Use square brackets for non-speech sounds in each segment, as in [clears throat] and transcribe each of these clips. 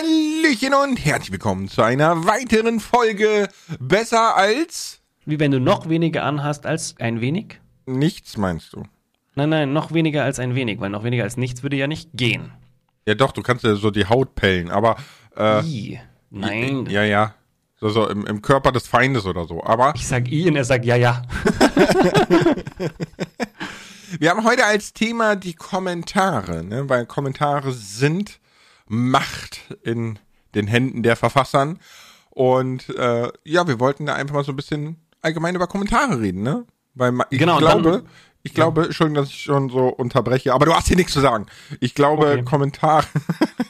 Hallöchen und herzlich willkommen zu einer weiteren Folge Besser als Wie wenn du noch weniger anhast als ein wenig? nichts, meinst du? Nein, nein, noch weniger als ein wenig, weil noch weniger als nichts würde ja nicht gehen. Ja doch, du kannst ja so die Haut pellen, aber äh, I. Nein. ja, ja. So, so im, im Körper des Feindes oder so. Aber Ich sag I und er sagt ja, ja. [laughs] wir haben heute als Thema die Kommentare, ne? weil Kommentare sind Macht in den Händen der Verfassern. Und äh, ja, wir wollten da einfach mal so ein bisschen allgemein über Kommentare reden, ne? Weil ich Genau, glaube, dann- ich glaube, Entschuldigung, dass ich schon so unterbreche, aber du hast hier nichts zu sagen. Ich glaube, Okay. Kommentare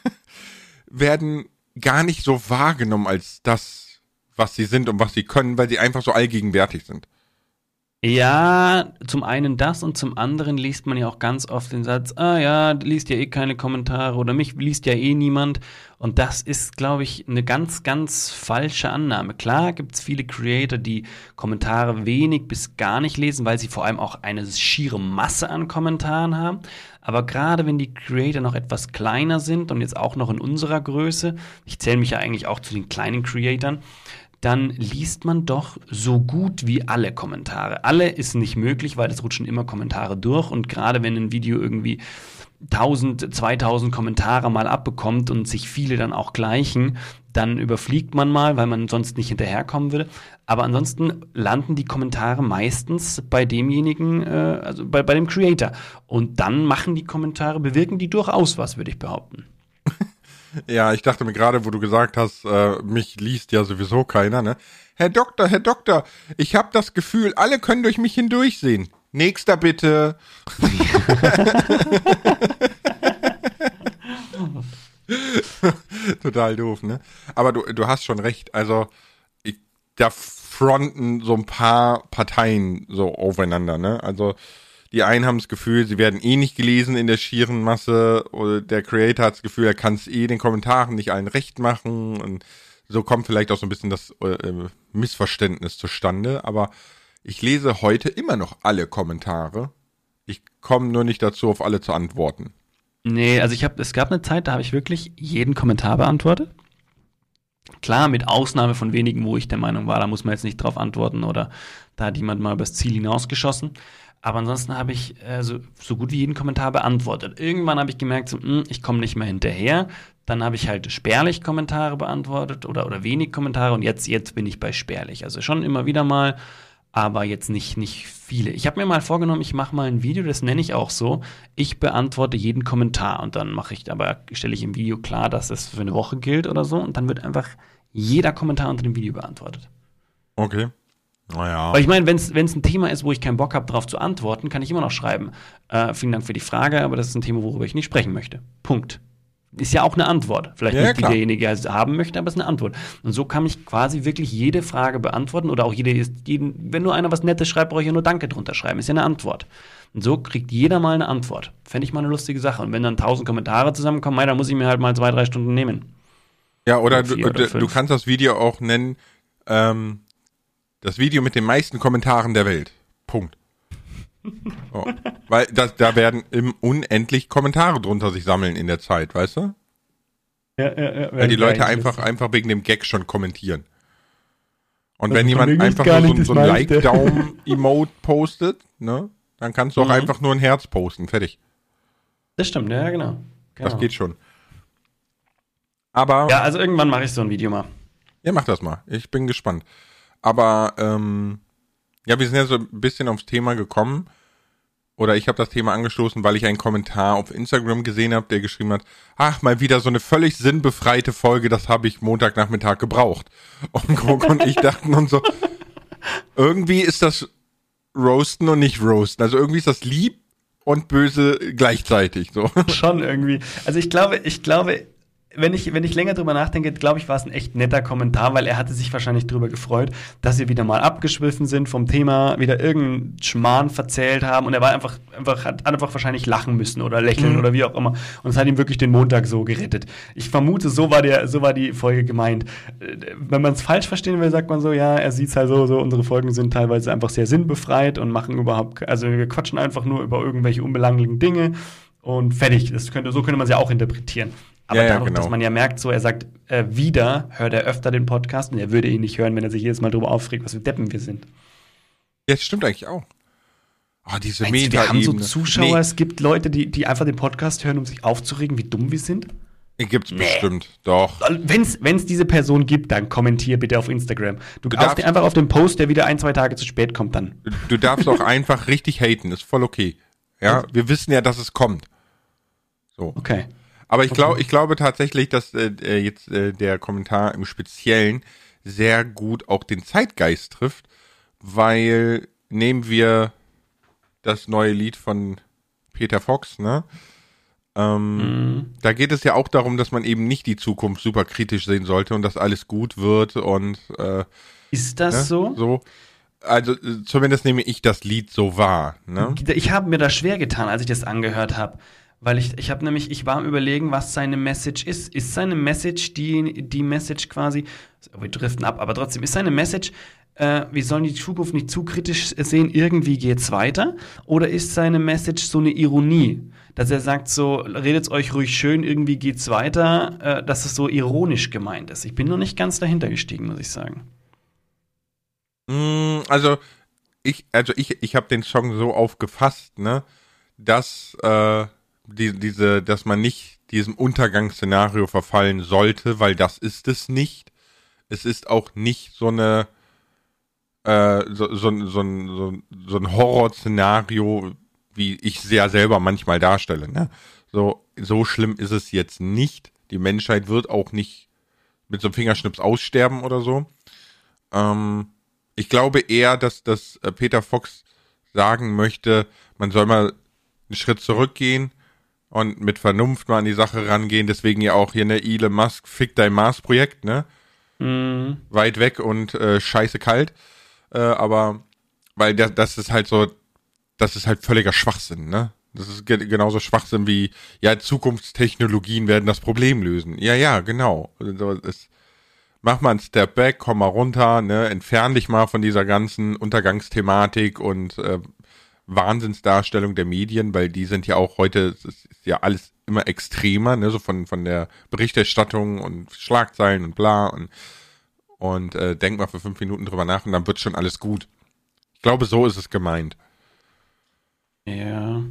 [laughs] werden gar nicht so wahrgenommen als das, was sie sind und was sie können, weil sie einfach so allgegenwärtig sind. Ja, zum einen das und zum anderen liest man ja auch ganz oft den Satz, ah ja, liest ja eh keine Kommentare oder mich liest ja eh niemand. Und das ist, glaube ich, eine ganz, ganz falsche Annahme. Klar gibt's viele Creator, die Kommentare wenig bis gar nicht lesen, weil sie vor allem auch eine schiere Masse an Kommentaren haben. Aber gerade wenn die Creator noch etwas kleiner sind und jetzt auch noch in unserer Größe, ich zähle mich ja eigentlich auch zu den kleinen Creatoren, dann liest man doch so gut wie alle Kommentare. Alle ist nicht möglich, weil es rutschen immer Kommentare durch und gerade wenn ein Video irgendwie 1000, 2000 Kommentare mal abbekommt und sich viele dann auch gleichen, dann überfliegt man mal, weil man sonst nicht hinterherkommen würde. Aber ansonsten landen die Kommentare meistens bei demjenigen, äh, also bei, bei dem Creator. Und dann machen die Kommentare, bewirken die durchaus was, würde ich behaupten. Ja, ich dachte mir gerade, wo du gesagt hast, äh, mich liest ja sowieso keiner, ne? Herr Doktor, Herr Doktor, ich habe das Gefühl, alle können durch mich hindurchsehen. Nächster bitte. [laughs] Total doof, ne? Aber du, du hast schon recht. Also, ich, da fronten so ein paar Parteien so aufeinander, ne? Also, die einen haben das Gefühl, sie werden eh nicht gelesen in der schieren Masse. Oder der Creator hat das Gefühl, er kann es eh den Kommentaren nicht allen recht machen. Und so kommt vielleicht auch so ein bisschen das äh, Missverständnis zustande. Aber ich lese heute immer noch alle Kommentare. Ich komme nur nicht dazu, auf alle zu antworten. Nee, also ich habe, es gab eine Zeit, da habe ich wirklich jeden Kommentar beantwortet. Klar, mit Ausnahme von wenigen, wo ich der Meinung war, da muss man jetzt nicht drauf antworten oder da hat jemand mal übers Ziel hinausgeschossen. Aber ansonsten habe ich äh, so, so gut wie jeden Kommentar beantwortet. Irgendwann habe ich gemerkt, so, mh, ich komme nicht mehr hinterher. Dann habe ich halt spärlich Kommentare beantwortet oder, oder wenig Kommentare und jetzt, jetzt bin ich bei spärlich. Also schon immer wieder mal, aber jetzt nicht, nicht viele. Ich habe mir mal vorgenommen, ich mache mal ein Video, das nenne ich auch so. Ich beantworte jeden Kommentar und dann mache ich, aber stelle ich im Video klar, dass es für eine Woche gilt oder so und dann wird einfach jeder Kommentar unter dem Video beantwortet. Okay. Naja. Weil ich meine, wenn es ein Thema ist, wo ich keinen Bock habe, darauf zu antworten, kann ich immer noch schreiben. Äh, vielen Dank für die Frage, aber das ist ein Thema, worüber ich nicht sprechen möchte. Punkt. Ist ja auch eine Antwort. Vielleicht Ja, nicht, die derjenige haben möchte, aber es ist eine Antwort. Und so kann ich quasi wirklich jede Frage beantworten oder auch jede, jeden, wenn nur einer was Nettes schreibt, brauche ich ja nur Danke drunter schreiben. Ist ja eine Antwort. Und so kriegt jeder mal eine Antwort. Fände ich mal eine lustige Sache. Und wenn dann tausend Kommentare zusammenkommen, mei, dann muss ich mir halt mal zwei, drei Stunden nehmen. Ja, oder, Vier du, oder du, kannst das Video auch nennen, ähm, das Video mit den meisten Kommentaren der Welt. Punkt. [laughs] Oh. Weil das, da werden im unendlich Kommentare drunter sich sammeln in der Zeit, weißt du? Ja, ja, ja. Weil die Leute einfach, einfach wegen dem Gag schon kommentieren. Und wenn Also von jemand einfach nur so, so das ein. Like-Daumen-Emote [laughs] postet, ne, dann kannst du auch Mhm. einfach nur ein Herz posten. Fertig. Das stimmt, ja, genau. genau. Das geht schon. Aber Ja, also irgendwann mache ich so ein Video mal. Ja, mach das mal. Ich bin gespannt. Aber ähm, ja, wir sind ja so ein bisschen aufs Thema gekommen. Oder ich habe das Thema angestoßen, weil ich einen Kommentar auf Instagram gesehen habe, der geschrieben hat, ach, mal wieder so eine völlig sinnbefreite Folge, das habe ich Montagnachmittag gebraucht. [laughs] Und Krog und ich dachten und so, irgendwie ist das Roasten und nicht Roasten. Also irgendwie ist das lieb und böse gleichzeitig. So. Schon irgendwie. Also ich glaube, ich glaube, wenn ich, wenn ich länger drüber nachdenke, glaube ich, war es ein echt netter Kommentar, weil er hatte sich wahrscheinlich drüber gefreut, dass wir wieder mal abgeschwiffen sind vom Thema, wieder irgendeinen Schmarrn verzählt haben und er war einfach, einfach, hat einfach wahrscheinlich lachen müssen oder lächeln Mhm. oder wie auch immer. Und es hat ihm wirklich den Montag so gerettet. Ich vermute, so war der, so war die Folge gemeint. Wenn man es falsch verstehen will, sagt man so, ja, er sieht es halt so, so, unsere Folgen sind teilweise einfach sehr sinnbefreit und machen überhaupt, also wir quatschen einfach nur über irgendwelche unbelanglichen Dinge und fertig. Das könnte, so könnte man es ja auch interpretieren. Aber Ja, dadurch, genau. dass man ja merkt, so er sagt, äh, wieder hört er öfter den Podcast und er würde ihn nicht hören, wenn er sich jedes Mal darüber aufregt, was für Deppen wir sind. Ja, das stimmt eigentlich auch. Ah, diese Meinst du, wir haben so. Zuschauer, Nee, es gibt Leute, die, die einfach den Podcast hören, um sich aufzuregen, wie dumm wir sind? gibt's bestimmt. Doch. Wenn es diese Person gibt, dann kommentier bitte auf Instagram. Du, Du darfst- einfach auf den Post, der wieder ein, zwei Tage zu spät kommt, dann. Du darfst auch einfach richtig haten, ist voll okay. Ja, wir wissen ja, dass es kommt. So. Okay. Aber ich glaube, ich glaube tatsächlich, dass äh, äh, jetzt äh, der Kommentar im Speziellen sehr gut auch den Zeitgeist trifft, weil nehmen wir das neue Lied von Peter Fox, ne? Ähm, Da geht es ja auch darum, dass man eben nicht die Zukunft super kritisch sehen sollte und dass alles gut wird und äh, Ist das ne? so? so. Also zumindest nehme ich das Lied so wahr. Ne? Ich habe mir da schwer getan, als ich das angehört habe. Weil ich, ich habe nämlich, ich war am überlegen, was seine Message ist. Ist seine Message die, die Message quasi, wir driften ab, aber trotzdem, ist seine Message, äh, wir sollen die Zukunft nicht zu kritisch sehen, irgendwie geht's weiter? Oder ist seine Message so eine Ironie? Dass er sagt so, redet's euch ruhig schön, irgendwie geht's weiter, äh, dass es so ironisch gemeint ist. Ich bin noch nicht ganz dahinter gestiegen, muss ich sagen. Mm, Also ich, also ich, ich habe den Song so aufgefasst, ne, dass äh, die, diese, dass man nicht diesem Untergangsszenario verfallen sollte, weil das ist es nicht. Es ist auch nicht so eine äh, so, so, so, so ein Horrorszenario, wie ich sehr selber manchmal darstelle. Ne? So, so schlimm ist es jetzt nicht. Die Menschheit wird auch nicht mit so einem Fingerschnips aussterben oder so. Ähm, ich glaube eher, dass, dass äh, Peter Fox sagen möchte, man soll mal einen Schritt zurückgehen und mit Vernunft mal an die Sache rangehen. Deswegen ja auch hier ne Elon Musk Fick dein Mars-Projekt, ne? Mhm. Weit weg und äh, scheiße kalt. Äh, aber weil das, das ist halt so, das ist halt völliger Schwachsinn, ne? Das ist ge genauso Schwachsinn wie, ja, Zukunftstechnologien werden das Problem lösen. Ja, ja, genau. Also, es, mach mal einen Step back, komm mal runter, ne, entfern dich mal von dieser ganzen Untergangsthematik und äh, Wahnsinnsdarstellung der Medien, weil die sind ja auch heute, es ist ja alles immer extremer, ne, so von, von der Berichterstattung und Schlagzeilen und bla und, und äh, denk mal für fünf Minuten drüber nach und dann wird schon alles gut. Ich glaube, so ist es gemeint. Ja.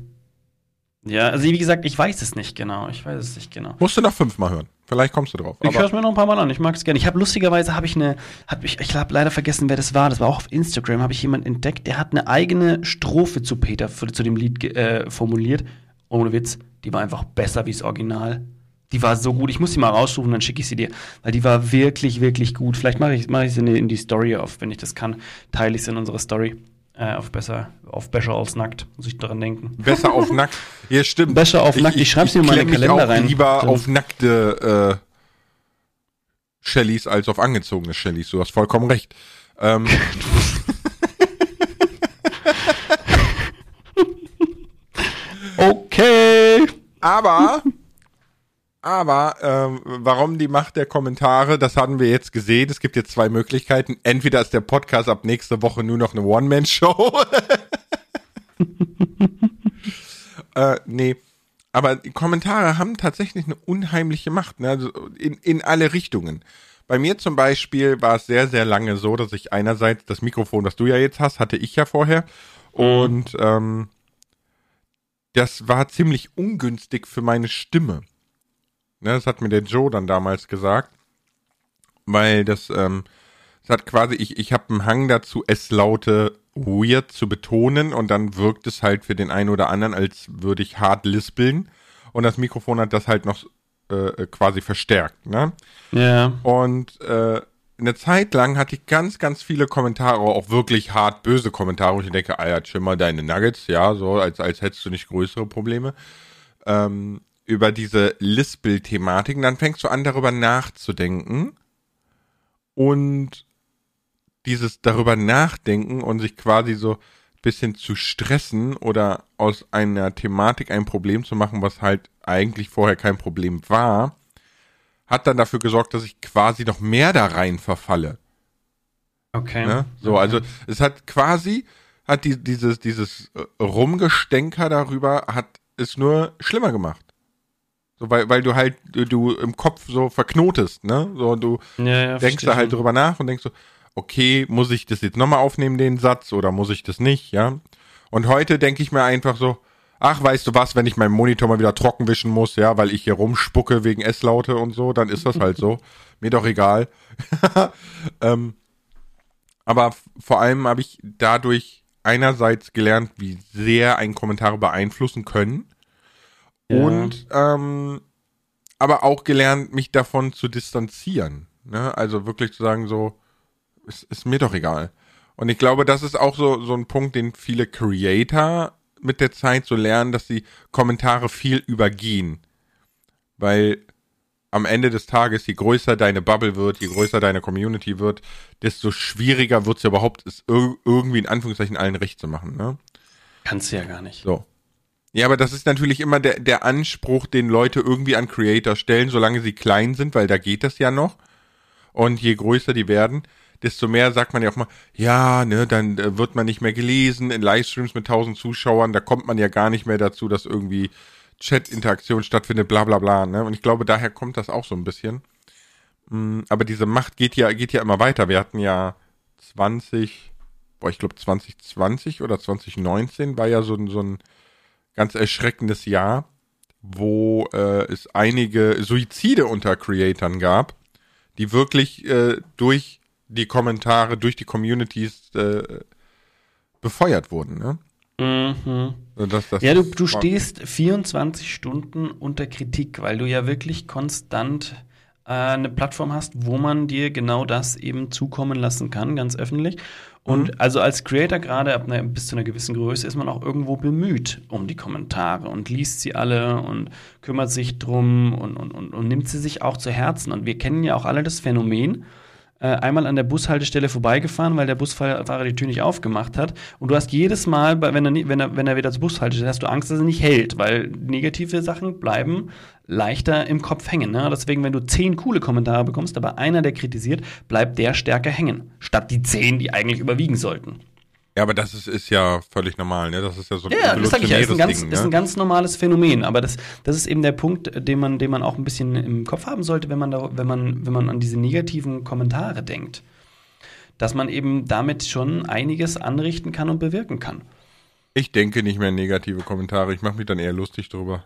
Ja, also wie gesagt, ich weiß es nicht genau. Ich weiß es nicht genau. Musst du noch fünfmal hören. Vielleicht kommst du drauf. Ich höre es mir noch ein paar Mal an. Ich mag es gerne. Ich habe lustigerweise habe ich eine, hab ich, ich habe leider vergessen, wer das war. Das war auch auf Instagram. Habe ich jemanden entdeckt, der hat eine eigene Strophe zu Peter für, zu dem Lied äh, formuliert. Ohne Witz, die war einfach besser wie das Original. Die war so gut. Ich muss sie mal raussuchen, dann schicke ich sie dir, weil die war wirklich, wirklich gut. Vielleicht mache ich, mache ich sie in die- in die Story auf, wenn ich das kann. Teile ich sie in unsere Story. Äh, auf besser, auf besser als nackt, muss ich daran denken. besser auf nackt. Ja, stimmt. Besser auf nackt. Ich schreib's mir mal in den Kalender rein. lieber Dann- auf nackte äh, Shellys als auf angezogene Shellys. Du hast vollkommen recht. Ähm, [laughs] Okay. aber, aber, ähm, warum die Macht der Kommentare, das hatten wir jetzt gesehen. Es gibt jetzt zwei Möglichkeiten. Entweder ist der Podcast ab nächste Woche nur noch eine One-Man-Show. [laughs] äh, nee. Aber die Kommentare haben tatsächlich eine unheimliche Macht, ne? also in, in alle Richtungen. Bei mir zum Beispiel war es sehr, sehr lange so, dass ich einerseits das Mikrofon, das du ja jetzt hast, hatte ich ja vorher. Und ähm, das war ziemlich ungünstig für meine Stimme. Ne, das hat mir der Joe dann damals gesagt. Weil das, ähm, das hat quasi, ich, ich habe einen Hang dazu, es laute weird zu betonen und dann wirkt es halt für den einen oder anderen, als würde ich hart lispeln. Und das Mikrofon hat das halt noch äh, quasi verstärkt, ne? Ja. Und äh, eine Zeit lang hatte ich ganz, ganz viele Kommentare, auch wirklich hart böse Kommentare, wo ich denke, ah ja, chill mal deine Nuggets, ja, so, als, als hättest du nicht größere Probleme. Ähm, über diese Lispel-Thematiken, dann fängst du an, darüber nachzudenken. Und dieses darüber nachdenken und sich quasi so ein bisschen zu stressen oder aus einer Thematik ein Problem zu machen, was halt eigentlich vorher kein Problem war, hat dann dafür gesorgt, dass ich quasi noch mehr da rein verfalle. Okay. Ne? So, also es hat quasi, hat die, dieses, dieses Rumgestänker darüber, hat es nur schlimmer gemacht. So, weil, weil du halt, du, du im Kopf so verknotest, ne? So, du Ja, ja, denkst da halt drüber nach und denkst so, okay, muss ich das jetzt nochmal aufnehmen, den Satz, oder muss ich das nicht, ja? Und heute denke ich mir einfach so, ach, weißt du was, wenn ich meinen Monitor mal wieder trocken wischen muss, ja, weil ich hier rumspucke wegen S-Laute und so, dann ist das halt so. [laughs] Mir doch egal. [laughs] ähm, aber vor allem habe ich dadurch einerseits gelernt, wie sehr einen Kommentare beeinflussen können. Ja. Und ähm, aber auch gelernt, mich davon zu distanzieren. Ne? Also wirklich zu sagen, so, ist, ist mir doch egal. Und ich glaube, das ist auch so, so ein Punkt, den viele Creator mit der Zeit so lernen, dass sie Kommentare viel übergehen. Weil am Ende des Tages, je größer deine Bubble wird, je größer deine Community wird, desto schwieriger wird es ja überhaupt, es ir irgendwie in Anführungszeichen allen recht zu machen. Ne? Kannst du ja gar nicht. So. Ja, aber das ist natürlich immer der, der Anspruch, den Leute irgendwie an Creator stellen, solange sie klein sind, weil da geht das ja noch. Und je größer die werden, desto mehr sagt man ja auch mal, ja, ne, dann äh, wird man nicht mehr gelesen in Livestreams mit tausend Zuschauern, da kommt man ja gar nicht mehr dazu, dass irgendwie Chat-Interaktion stattfindet, bla bla bla, ne? Und ich glaube, daher kommt das auch so ein bisschen. Mm, Aber diese Macht geht ja, geht ja immer weiter. Wir hatten ja 20, boah, ich glaube 2020 oder 2019 war ja so ein, so ein ganz erschreckendes Jahr, wo äh, es einige Suizide unter Creatoren gab, die wirklich äh, durch die Kommentare, durch die Communities äh, befeuert wurden. Ne? Mhm. Das, das Ja, du, du stehst 24 Stunden unter Kritik, weil du ja wirklich konstant eine Plattform hast, wo man dir genau das eben zukommen lassen kann, ganz öffentlich. Und also als Creator gerade ab einer, bis zu einer gewissen Größe ist man auch irgendwo bemüht um die Kommentare und liest sie alle und kümmert sich drum und, und, und, und nimmt sie sich auch zu Herzen. Und wir kennen ja auch alle das Phänomen, äh, einmal an der Bushaltestelle vorbeigefahren, weil der Busfahrer die Tür nicht aufgemacht hat. Und du hast jedes Mal, wenn er, wenn er, wenn er wieder zur Bushaltestelle hast du Angst, dass er nicht hält, weil negative Sachen bleiben leichter im Kopf hängen. Ne? Deswegen, wenn du zehn coole Kommentare bekommst, aber einer, der kritisiert, bleibt der stärker hängen, statt die zehn, die eigentlich überwiegen sollten. Ja, aber das ist, ist ja völlig normal, ne? Das ist ja so ein Ja, das sag ich ja, ist ein, ganz, Ding, ist ein ne? ganz normales Phänomen. Aber das, das ist eben der Punkt, den man, den man auch ein bisschen im Kopf haben sollte, wenn man, da, wenn man, wenn man an diese negativen Kommentare denkt. Dass man eben damit schon einiges anrichten kann und bewirken kann. Ich denke nicht mehr negative Kommentare, ich mache mich dann eher lustig drüber.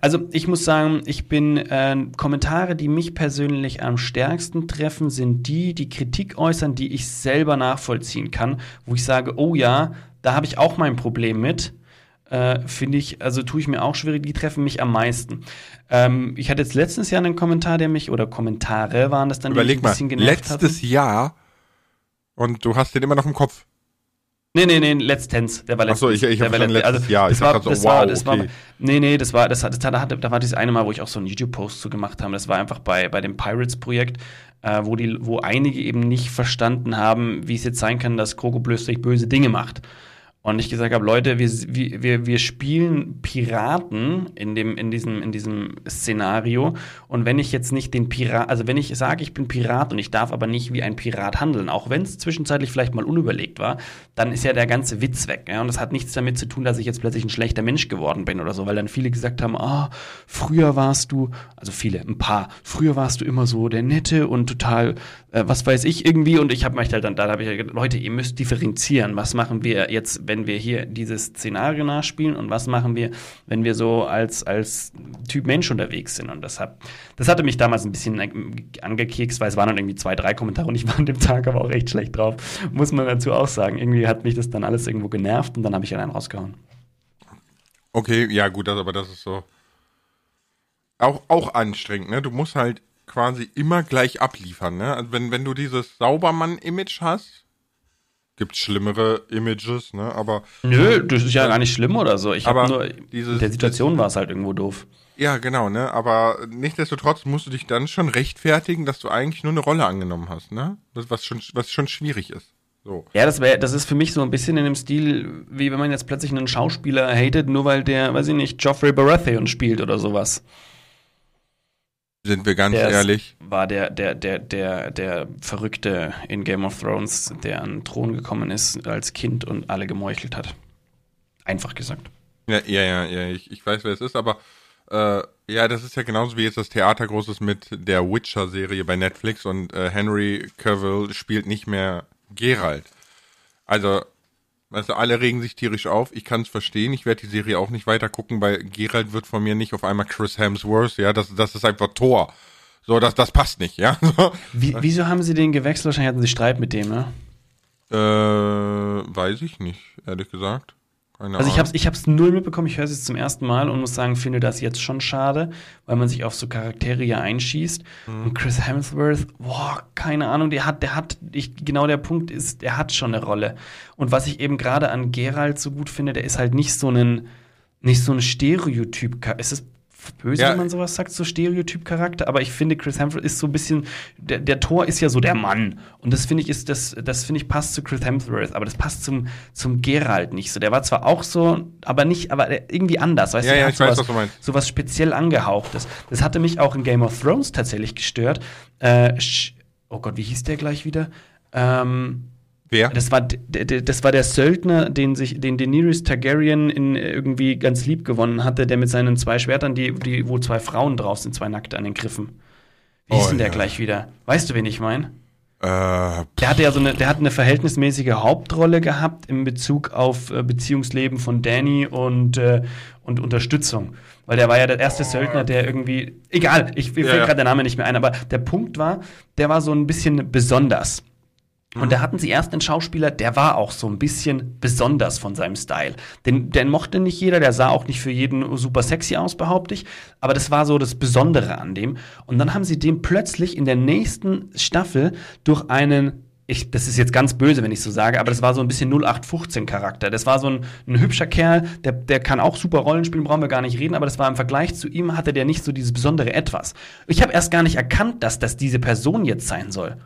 Also ich muss sagen, ich bin äh, Kommentare, die mich persönlich am stärksten treffen, sind die, die Kritik äußern, die ich selber nachvollziehen kann, wo ich sage, oh ja, da habe ich auch mein Problem mit. Äh, Finde ich, also tue ich mir auch schwierig, die treffen mich am meisten. Ähm, ich hatte jetzt letztens ja einen Kommentar, der mich, oder Kommentare waren das dann, die Überleg mich mal, ein bisschen genervt letztes Jahr und du hast den immer noch im Kopf. Nee, nee, nee, letztens. Der war Ach so, letztens. ich- ich hab der war verstanden, letzt- letztes Jahr. Das Ich war, dachte so, das war, wow, das war, okay. nee, nee, das war, das, das, hat- da, war dieses eine Mal, wo ich auch so einen YouTube-Post zu gemacht habe. Das war einfach bei, bei dem Pirates-Projekt, äh, wo, die, wo einige eben nicht verstanden haben, wie es jetzt sein kann, dass Kroko plötzlich böse Dinge macht. Und ich gesagt habe, Leute, wir, wir, wir, spielen Piraten in, dem, in, diesem, in diesem Szenario. Und wenn ich jetzt nicht den Pirat, also wenn ich sage, ich bin Pirat und ich darf aber nicht wie ein Pirat handeln, auch wenn es zwischenzeitlich vielleicht mal unüberlegt war, dann ist ja der ganze Witz weg. Ja? Und das hat nichts damit zu tun, dass ich jetzt plötzlich ein schlechter Mensch geworden bin oder so, weil dann viele gesagt haben, ah, früher warst du, also viele, ein paar, früher warst du immer so der Nette und total, äh, was weiß ich irgendwie. Und ich habe mich halt dann, da habe ich gedacht, Leute, ihr müsst differenzieren. Was machen wir jetzt, wenn wir hier dieses Szenario nachspielen und was machen wir, wenn wir so als, als Typ Mensch unterwegs sind? Und das, hat, das hatte mich damals ein bisschen angekekst, weil es waren dann irgendwie zwei, drei Kommentare und ich war an dem Tag aber auch recht schlecht drauf. Muss man dazu auch sagen. Irgendwie hat mich das dann alles irgendwo genervt und dann habe ich einen rausgehauen. Okay, ja gut, das, aber das ist so auch, auch anstrengend, ne? Du musst halt quasi immer gleich abliefern, ne? Also wenn, wenn du dieses Saubermann-Image hast, gibt's schlimmere Images, ne? Aber Nö, das ist ja gar nicht schlimm oder so. Ich habe nur, dieses- in der Situation war es halt irgendwo doof. ja, genau, ne? Aber nichtsdestotrotz musst du dich dann schon rechtfertigen, dass du eigentlich nur eine Rolle angenommen hast, ne? Das, was schon, was schon schwierig ist. So. Ja, das wäre, das ist für mich so ein bisschen in dem Stil, wie wenn man jetzt plötzlich einen Schauspieler hatet, nur weil der, weiß ich nicht, Joffrey Baratheon spielt oder sowas. Sind wir ganz Der ehrlich. War der, der, der, der, der Verrückte in Game of Thrones, der an den Thron gekommen ist als Kind und alle gemeuchelt hat. Einfach gesagt. Ja, ja, ja, ja ich, ich weiß, wer es ist, aber Äh, ja, das ist ja genauso wie jetzt das Theater groß ist mit der Witcher-Serie bei Netflix und äh, Henry Cavill spielt nicht mehr Geralt. Also, weißt du, alle regen sich tierisch auf. Ich kann es verstehen. Ich werde die Serie auch nicht weiter gucken, weil Geralt wird von mir nicht auf einmal Chris Hemsworth. Ja, das, das ist einfach Thor. So, das, das passt nicht, ja. [laughs] Wie, wieso haben sie den gewechselt? Wahrscheinlich hatten sie Streit mit dem, ne? Äh, weiß ich nicht, ehrlich gesagt. Keine also ich habe es ich hab's null mitbekommen, ich höre es jetzt zum ersten Mal und muss sagen, finde das jetzt schon schade, weil man sich auf so Charaktere ja einschießt. Mhm. Und Chris Hemsworth, boah, keine Ahnung, der hat, der hat, ich, genau der Punkt ist, der hat schon eine Rolle. Und was ich eben gerade an Geralt so gut finde, der ist halt nicht so ein, nicht so ein Stereotyp. Es ist böse, ja. wenn man sowas sagt, so Stereotyp-Charakter. Aber ich finde, Chris Hemsworth ist so ein bisschen, der, der Tor ist ja so der Mann. Und das finde ich ist, das, das finde ich passt zu Chris Hemsworth, aber das passt zum, zum Geralt nicht so. Der war zwar auch so, aber nicht, aber irgendwie anders, weißt ja, du? Ja, ich sowas, weiß, was du meinst. Sowas speziell angehauchtes. Das hatte mich auch in Game of Thrones tatsächlich gestört. Äh, oh Gott, wie hieß der gleich wieder? Ähm, Wer? Das war, das war der Söldner, den sich, den Daenerys Targaryen in irgendwie ganz lieb gewonnen hatte, der mit seinen zwei Schwertern, die, die, wo zwei Frauen drauf sind, zwei Nackte an den Griffen. Wie hieß oh, denn der ja. gleich wieder? Weißt du, wen ich meine? Äh, der hatte ja so eine, der hat eine verhältnismäßige Hauptrolle gehabt in Bezug auf äh, Beziehungsleben von Danny und, äh, und Unterstützung. Weil der war ja der erste oh. Söldner, der irgendwie. Egal, ich, mir ja, fällt gerade der Name nicht mehr ein, aber der Punkt war, der war so ein bisschen besonders. Und da hatten sie erst einen Schauspieler, der war auch so ein bisschen besonders von seinem Style. Den, den mochte nicht jeder, der sah auch nicht für jeden super sexy aus, behaupte ich. Aber das war so das Besondere an dem. Und dann haben sie den plötzlich in der nächsten Staffel durch einen ich, das ist jetzt ganz böse, wenn ich so sage, aber das war so ein bisschen 0815-Charakter. Das war so ein, ein, hübscher Kerl, der, der kann auch super Rollen spielen, brauchen wir gar nicht reden, aber das war im Vergleich zu ihm, hatte der nicht so dieses besondere Etwas. Ich habe erst gar nicht erkannt, dass das diese Person jetzt sein soll.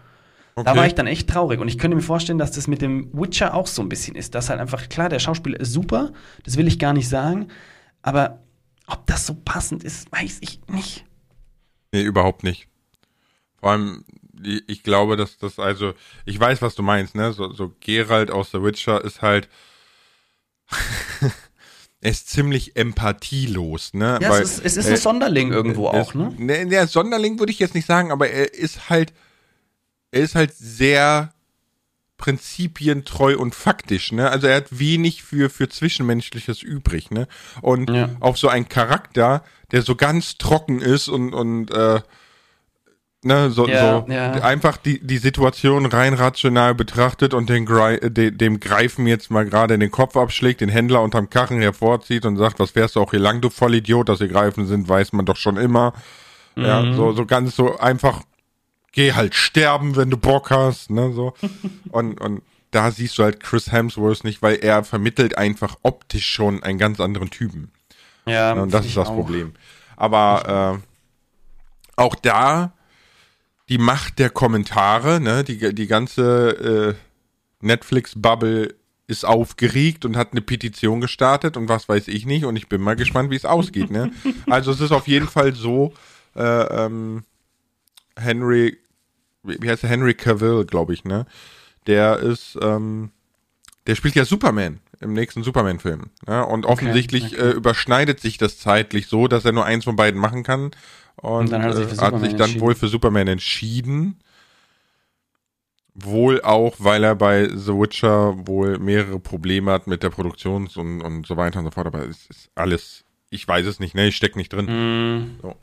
Okay. Da war ich dann echt traurig. Und ich könnte mir vorstellen, dass das mit dem Witcher auch so ein bisschen ist. Das halt einfach, klar, der Schauspieler ist super, das will ich gar nicht sagen. Aber ob das so passend ist, weiß ich nicht. Nee, überhaupt nicht. Vor allem, ich glaube, dass das, also, ich weiß, was du meinst, ne? So, so Geralt aus The Witcher ist halt. [laughs] er ist ziemlich empathielos, ne? Ja, Weil, es ist, es ist ein Sonderling irgendwo äh, auch, ne? Ne, der Sonderling würde ich jetzt nicht sagen, aber er ist halt er ist halt sehr prinzipientreu und faktisch, ne? Also er hat wenig für für zwischenmenschliches übrig, ne? Und ja. auch so ein Charakter, der so ganz trocken ist und und äh, ne, so, ja, so ja. einfach die die Situation rein rational betrachtet und den de, dem Greifen jetzt mal gerade in den Kopf abschlägt, den Händler unterm Kachen hervorzieht und sagt, was fährst du auch hier lang, du Vollidiot, dass sie greifen sind, weiß man doch schon immer. Mhm. Ja, so so ganz so einfach geh halt sterben, wenn du Bock hast, ne, so. [laughs] und, und da siehst du halt Chris Hemsworth nicht, weil er vermittelt einfach optisch schon einen ganz anderen Typen. Ja. Und das ist das auch. Problem. Aber äh, auch da die Macht der Kommentare, ne, die, die ganze äh, Netflix-Bubble ist aufgeregt und hat eine Petition gestartet und was weiß ich nicht und ich bin mal gespannt, wie es ausgeht. Ne? [laughs] Also es ist auf jeden Fall so, äh, ähm, Henry wie heißt der Henry Cavill, glaube ich, ne? Der ist, ähm, der spielt ja Superman im nächsten Superman-Film. Ja? Und offensichtlich okay, okay. Äh, überschneidet sich das zeitlich so, dass er nur eins von beiden machen kann. Und, und hat, äh, hat sich dann wohl für Superman entschieden. Wohl auch, weil er bei The Witcher wohl mehrere Probleme hat mit der Produktion und, und so weiter und so fort. Aber es ist alles, ich weiß es nicht, ne? Ich steck nicht drin. Mm. So.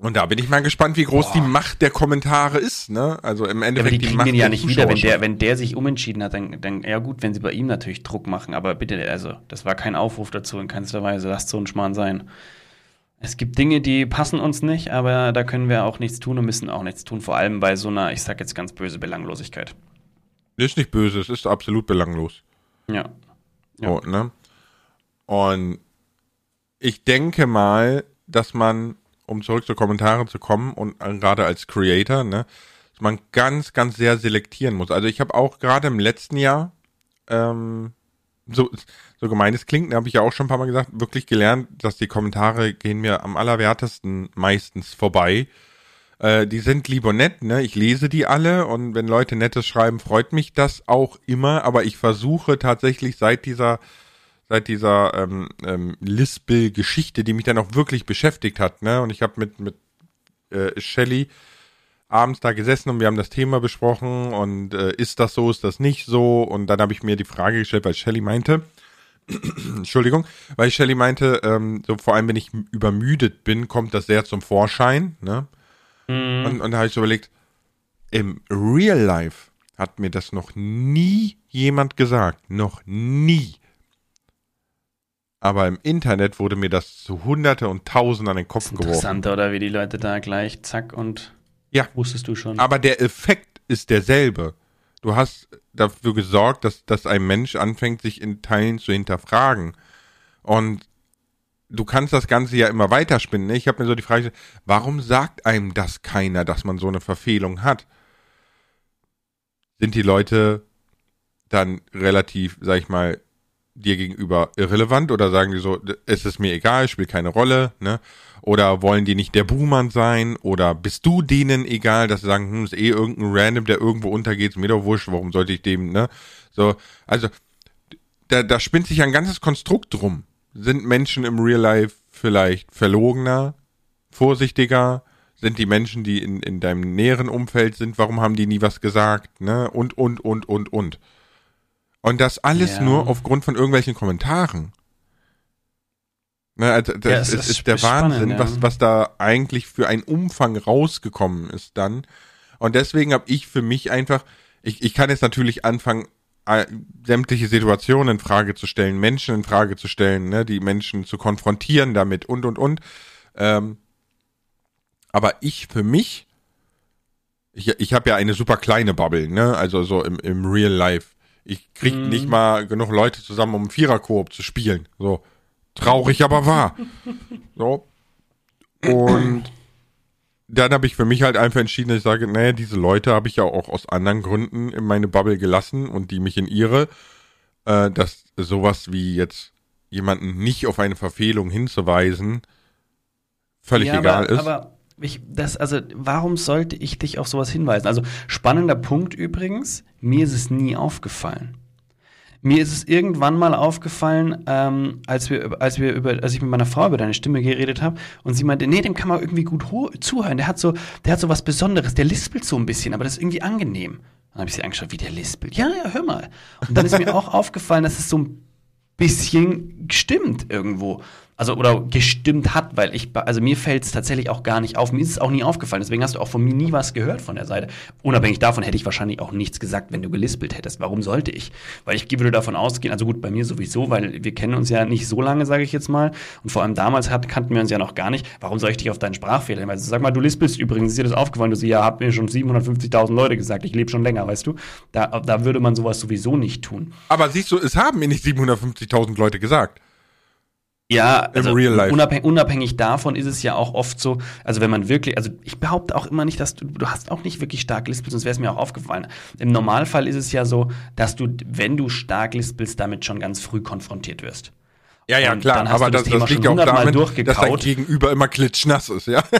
Und da bin ich mal gespannt, wie groß Boah. die Macht der Kommentare ist, ne? Also im Endeffekt ja, die, die Macht den ja nicht wieder, wenn der, wenn der sich umentschieden hat, dann, dann, ja gut, wenn sie bei ihm natürlich Druck machen, aber bitte, also, das war kein Aufruf dazu in keinster Weise, lasst so ein Schmarrn sein. Es gibt Dinge, die passen uns nicht, aber da können wir auch nichts tun und müssen auch nichts tun, vor allem bei so einer, ich sag jetzt ganz böse Belanglosigkeit. Ist nicht böse, es ist absolut belanglos. Ja. ja. Oh, ne? Und ich denke mal, dass man um zurück zu Kommentaren zu kommen und gerade als Creator, ne, dass man ganz, ganz sehr selektieren muss. Also ich habe auch gerade im letzten Jahr, ähm, so, so gemein es klingt, habe ich ja auch schon ein paar Mal gesagt, wirklich gelernt, dass die Kommentare gehen mir am allerwertesten meistens vorbei. Äh, die sind lieber nett, ne? Ich lese die alle und wenn Leute Nettes schreiben, freut mich das auch immer, aber ich versuche tatsächlich seit dieser seit dieser ähm, ähm, Lispel-Geschichte, die mich dann auch wirklich beschäftigt hat, ne? Und ich habe mit mit äh, Shelly abends da gesessen und wir haben das Thema besprochen und äh, ist das so, ist das nicht so? Und dann habe ich mir die Frage gestellt, weil Shelly meinte, [clears throat] Entschuldigung, weil Shelly meinte, ähm, so vor allem wenn ich übermüdet bin, kommt das sehr zum Vorschein, ne? Mhm. Und, und da habe ich so überlegt, im Real Life hat mir das noch nie jemand gesagt, noch nie. Aber im Internet wurde mir das zu Hunderte und Tausend an den Kopf geworfen. Interessant, oder wie die Leute da gleich zack und ja. wusstest du schon. Aber der Effekt ist derselbe. Du hast dafür gesorgt, dass, dass ein Mensch anfängt, sich in Teilen zu hinterfragen. Und du kannst das Ganze ja immer weiterspinnen. Ne? Ich habe mir so die Frage, warum sagt einem das keiner, dass man so eine Verfehlung hat? Sind die Leute dann relativ, sag ich mal, dir gegenüber irrelevant oder sagen die so, es ist mir egal, spielt keine Rolle, ne? Oder wollen die nicht der Buhmann sein? Oder bist du denen egal, dass sie sagen, hm, ist eh irgendein Random, der irgendwo untergeht, ist mir doch wurscht, warum sollte ich dem, ne? So, also, da, da spinnt sich ein ganzes Konstrukt drum. Sind Menschen im Real Life vielleicht verlogener, vorsichtiger? Sind die Menschen, die in, in deinem näheren Umfeld sind, warum haben die nie was gesagt, ne? Und, und, und, und, und. Und das alles ja. nur aufgrund von irgendwelchen Kommentaren. Ne, also das ja, ist, ist, ist, der spannend, Wahnsinn, ja. was, was da eigentlich für ein Umfang rausgekommen ist dann. Und deswegen habe ich für mich einfach, ich, ich kann jetzt natürlich anfangen, sämtliche Situationen in Frage zu stellen, Menschen in Frage zu stellen, ne, die Menschen zu konfrontieren damit und und und. Ähm, aber ich für mich, ich, ich habe ja eine super kleine Bubble, ne, also so im, im Real Life. Ich krieg mm. nicht mal genug Leute zusammen, um Viererkoop zu spielen. So. Traurig, aber wahr. So. Und dann habe ich für mich halt einfach entschieden, dass ich sage, naja, diese Leute habe ich ja auch aus anderen Gründen in meine Bubble gelassen und die mich in ihre, äh, dass sowas wie jetzt jemanden nicht auf eine Verfehlung hinzuweisen, völlig ja, egal aber, ist. Aber ich, das, also, warum sollte ich dich auf sowas hinweisen? Also, spannender Punkt übrigens, mir ist es nie aufgefallen. Mir ist es irgendwann mal aufgefallen, ähm, als wir, als wir über, als ich mit meiner Frau über deine Stimme geredet habe und sie meinte, nee, dem kann man irgendwie gut zuhören. Der hat so, der hat so was Besonderes, der lispelt so ein bisschen, aber das ist irgendwie angenehm. Dann habe ich sie angeschaut, wie der lispelt. Ja, ja, hör mal. Und dann ist mir auch [laughs] aufgefallen, dass es so ein bisschen stimmt irgendwo also oder gestimmt hat, weil ich, also mir fällt es tatsächlich auch gar nicht auf. Mir ist es auch nie aufgefallen. Deswegen hast du auch von mir nie was gehört von der Seite. Unabhängig davon hätte ich wahrscheinlich auch nichts gesagt, wenn du gelispelt hättest. Warum sollte ich? Weil ich würde davon ausgehen, also gut, bei mir sowieso, weil wir kennen uns ja nicht so lange, sage ich jetzt mal. Und vor allem damals hat, kannten wir uns ja noch gar nicht. Warum soll ich dich auf deinen Sprachfehler hinweisen? Sag mal, du lispelst übrigens, ist dir das aufgefallen? Du sie, ja, hab mir schon 750.000 Leute gesagt, ich lebe schon länger, weißt du? Da, da würde man sowas sowieso nicht tun. Aber siehst du, es haben mir nicht 750.000 Leute gesagt. Ja, also unabhängig, unabhängig, davon ist es ja auch oft so, also wenn man wirklich, also ich behaupte auch immer nicht, dass du, du hast auch nicht wirklich stark lispelst, sonst wäre es mir auch aufgefallen. Im Normalfall ist es ja so, dass du, wenn du stark lispelst, damit schon ganz früh konfrontiert wirst. Ja, ja, klar, aber das, das, das liegt ja auch daran, dass dein Gegenüber immer klitschnass ist, ja. [laughs]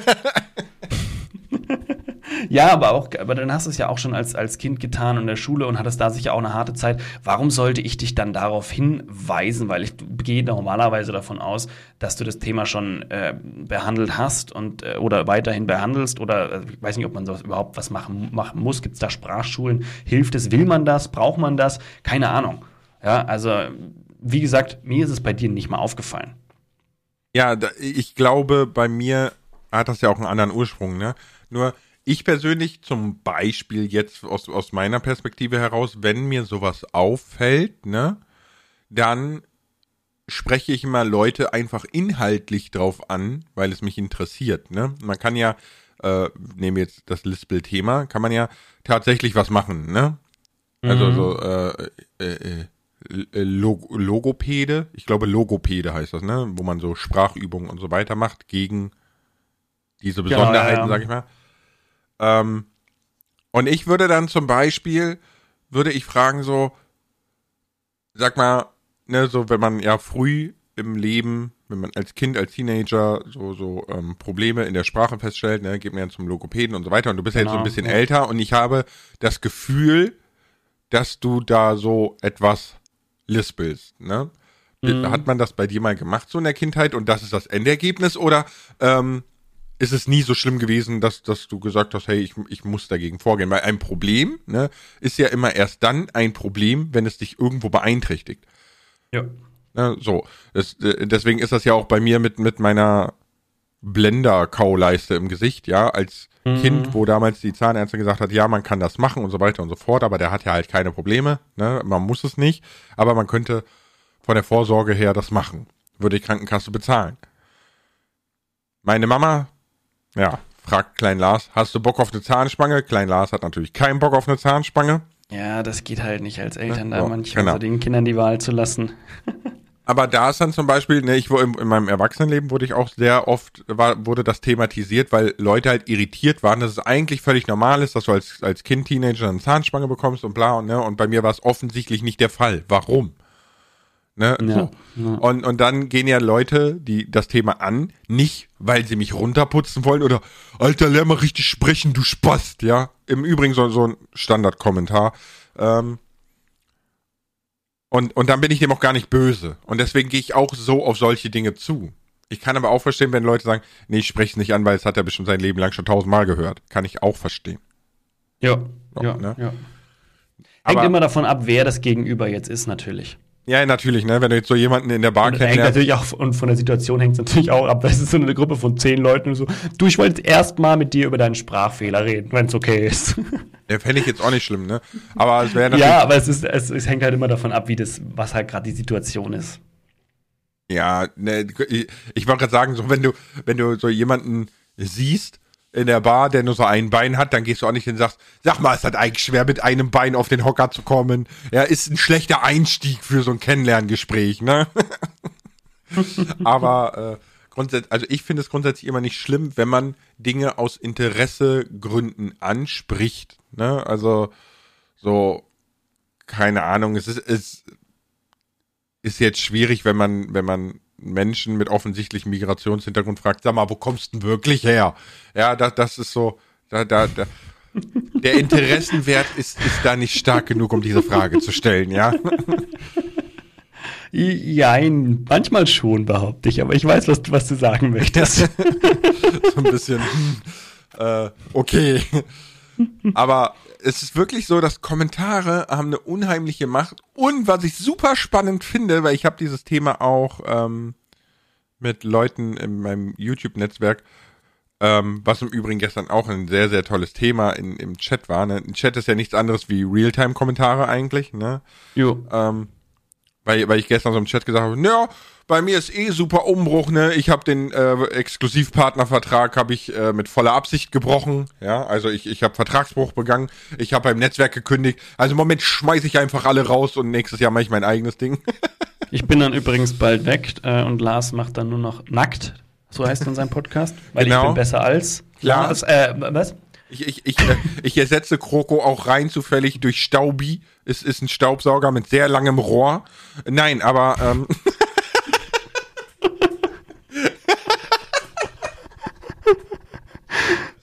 Ja, aber auch, aber dann hast du es ja auch schon als, als Kind getan in der Schule und hattest da sicher auch eine harte Zeit. Warum sollte ich dich dann darauf hinweisen? Weil ich gehe normalerweise davon aus, dass du das Thema schon äh, behandelt hast und äh, oder weiterhin behandelst oder äh, ich weiß nicht, ob man sowas überhaupt was machen, machen muss. Gibt es da Sprachschulen? Hilft es? Will man das? Braucht man das? Keine Ahnung. Ja, also wie gesagt, mir ist es bei dir nicht mal aufgefallen. Ja, ich glaube, bei mir hat das ja auch einen anderen Ursprung, ne? Nur ich persönlich zum Beispiel jetzt aus, aus meiner Perspektive heraus, wenn mir sowas auffällt, ne, dann spreche ich immer Leute einfach inhaltlich drauf an, weil es mich interessiert, ne. Man kann ja, äh, nehmen wir jetzt das Lispel-Thema, kann man ja tatsächlich was machen, ne. Also mhm. so, äh, äh, äh, Log Logopäde, ich glaube Logopäde heißt das, ne, wo man so Sprachübungen und so weiter macht gegen diese Besonderheiten, ja, ja. sag ich mal. Ähm, und ich würde dann zum Beispiel, würde ich fragen so, sag mal, ne, so wenn man ja früh im Leben, wenn man als Kind, als Teenager so, so ähm, Probleme in der Sprache feststellt, ne, geht man ja zum Logopäden und so weiter und du bist genau, ja jetzt so ein bisschen ja. älter und ich habe das Gefühl, dass du da so etwas lispelst, ne? Mhm. Hat man das bei dir mal gemacht, so in der Kindheit, und das ist das Endergebnis? Oder ähm, ist es nie so schlimm gewesen, dass, dass du gesagt hast, hey, ich, ich muss dagegen vorgehen? Weil ein Problem ne, ist ja immer erst dann ein Problem, wenn es dich irgendwo beeinträchtigt. Ja. Ne, so. Das, äh, deswegen ist das ja auch bei mir mit, mit meiner Blender-Kauleiste im Gesicht, ja, als mhm. Kind, wo damals die Zahnärztin gesagt hat, ja, man kann das machen und so weiter und so fort, aber der hat ja halt keine Probleme, ne, man muss es nicht, aber man könnte von der Vorsorge her das machen. Würde die Krankenkasse bezahlen. Meine Mama, ja, fragt Klein Lars, hast du Bock auf eine Zahnspange? Klein Lars hat natürlich keinen Bock auf eine Zahnspange. Ja, das geht halt nicht als Eltern, ja, da manchmal genau. so den Kindern die Wahl zu lassen. [laughs] Aber da ist dann zum Beispiel, ne, ich in, in meinem Erwachsenenleben wurde ich auch sehr oft, war, wurde das thematisiert, weil Leute halt irritiert waren, dass es eigentlich völlig normal ist, dass du als, als Kind, Teenager eine Zahnspange bekommst und bla und ne, und bei mir war es offensichtlich nicht der Fall. Warum? Ne? Ja, so. ja. Und, und dann gehen ja Leute, die das Thema an, nicht, weil sie mich runterputzen wollen oder Alter, lern mal richtig sprechen, du Spast, ja. Im Übrigen so, so ein Standardkommentar. Ähm, und, und dann bin ich dem auch gar nicht böse. Und deswegen gehe ich auch so auf solche Dinge zu. Ich kann aber auch verstehen, wenn Leute sagen, nee, ich spreche es nicht an, weil es hat er bestimmt sein Leben lang schon tausendmal gehört. Kann ich auch verstehen. Ja, so, ja, ne? ja. Hängt aber, immer davon ab, wer das Gegenüber jetzt ist, natürlich. Ja, natürlich, ne? Wenn du jetzt so jemanden in der Bar kennst. Hängt natürlich auch, und von der Situation hängt es natürlich auch ab. [laughs] Das ist so eine Gruppe von zehn Leuten und so. Du, ich wollte erst mal mit dir über deinen Sprachfehler reden, wenn es okay ist. [laughs] Ja, fände ich jetzt auch nicht schlimm, ne? Aber es wäre. Ja, aber es ist, es, es hängt halt immer davon ab, wie das, was halt gerade die Situation ist. Ja, ne, ich, ich wollte gerade sagen, so wenn du, wenn du so jemanden siehst, in der Bar, der nur so ein Bein hat, dann gehst du auch nicht hin und sagst, sag mal, ist das eigentlich schwer, mit einem Bein auf den Hocker zu kommen? Ja, ist ein schlechter Einstieg für so ein Kennenlerngespräch, ne? [laughs] Aber äh, grundsätzlich, also ich finde es grundsätzlich immer nicht schlimm, wenn man Dinge aus Interessegründen anspricht. Ne? Also so, keine Ahnung, es ist, es ist jetzt schwierig, wenn man, wenn man Menschen mit offensichtlichem Migrationshintergrund fragt, sag mal, wo kommst du denn wirklich her? Ja, das, das ist so, da, da, da. Der Interessenwert ist, ist da nicht stark genug, um diese Frage zu stellen, ja? Jein, manchmal schon, behaupte ich, aber ich weiß, was, was du sagen möchtest. [laughs] so ein bisschen, äh, okay. Aber es ist wirklich so, dass Kommentare haben eine unheimliche Macht. Und was ich super spannend finde, weil ich habe dieses Thema auch ähm, mit Leuten in meinem YouTube-Netzwerk, ähm, was im Übrigen gestern auch ein sehr, sehr tolles Thema in, im Chat war. Ne? Ein Chat ist ja nichts anderes wie Realtime-Kommentare eigentlich. Ne? Jo. Ähm, weil, weil ich gestern so im Chat gesagt habe, ja, bei mir ist eh super Umbruch, ne? Ich habe den äh, Exklusivpartnervertrag habe ich äh, mit voller Absicht gebrochen, ja? Also ich ich habe Vertragsbruch begangen, ich habe beim Netzwerk gekündigt. Also im Moment schmeiße ich einfach alle raus und nächstes Jahr mache ich mein eigenes Ding. [laughs] ich bin dann übrigens bald weg äh, und Lars macht dann nur noch nackt. So heißt dann sein Podcast, weil genau. ich bin besser als Lars. Äh, was? Ich, ich, ich, äh, ich ersetze Kroko auch rein zufällig durch Staubi. Es ist ein Staubsauger mit sehr langem Rohr. Nein, aber ähm, [laughs]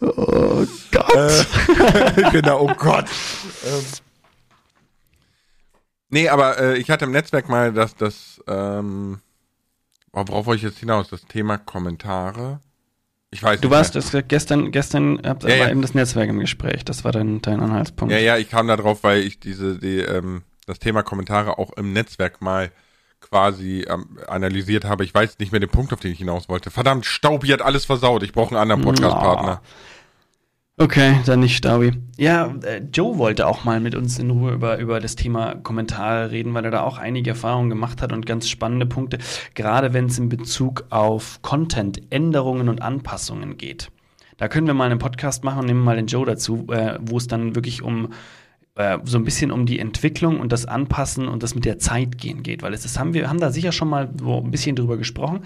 Oh Gott. Äh, [laughs] genau, oh Gott. Ähm. Nee, aber äh, ich hatte im Netzwerk mal das, das, ähm, worauf wollte ich jetzt hinaus? Das Thema Kommentare. Ich weiß Du warst das gestern, gestern habt ja, ja. eben das Netzwerk im Gespräch. Das war dein, dein Anhaltspunkt. Ja, ja, ich kam da drauf, weil ich diese, die, ähm, das Thema Kommentare auch im Netzwerk mal quasi ähm, analysiert habe. Ich weiß nicht mehr den Punkt, auf den ich hinaus wollte. Verdammt, Staubi hat alles versaut. Ich brauche einen anderen Podcast-Partner. Okay, dann nicht Staubi. Ja, äh, Joe wollte auch mal mit uns in Ruhe über, über das Thema Kommentare reden, weil er da auch einige Erfahrungen gemacht hat und ganz spannende Punkte, gerade wenn es in Bezug auf Content, Änderungen und Anpassungen geht. Da können wir mal einen Podcast machen und nehmen mal den Joe dazu, äh, wo es dann wirklich um äh, so ein bisschen um die Entwicklung und das Anpassen und das mit der Zeit gehen geht, weil es ist, haben wir haben da sicher schon mal so ein bisschen drüber gesprochen,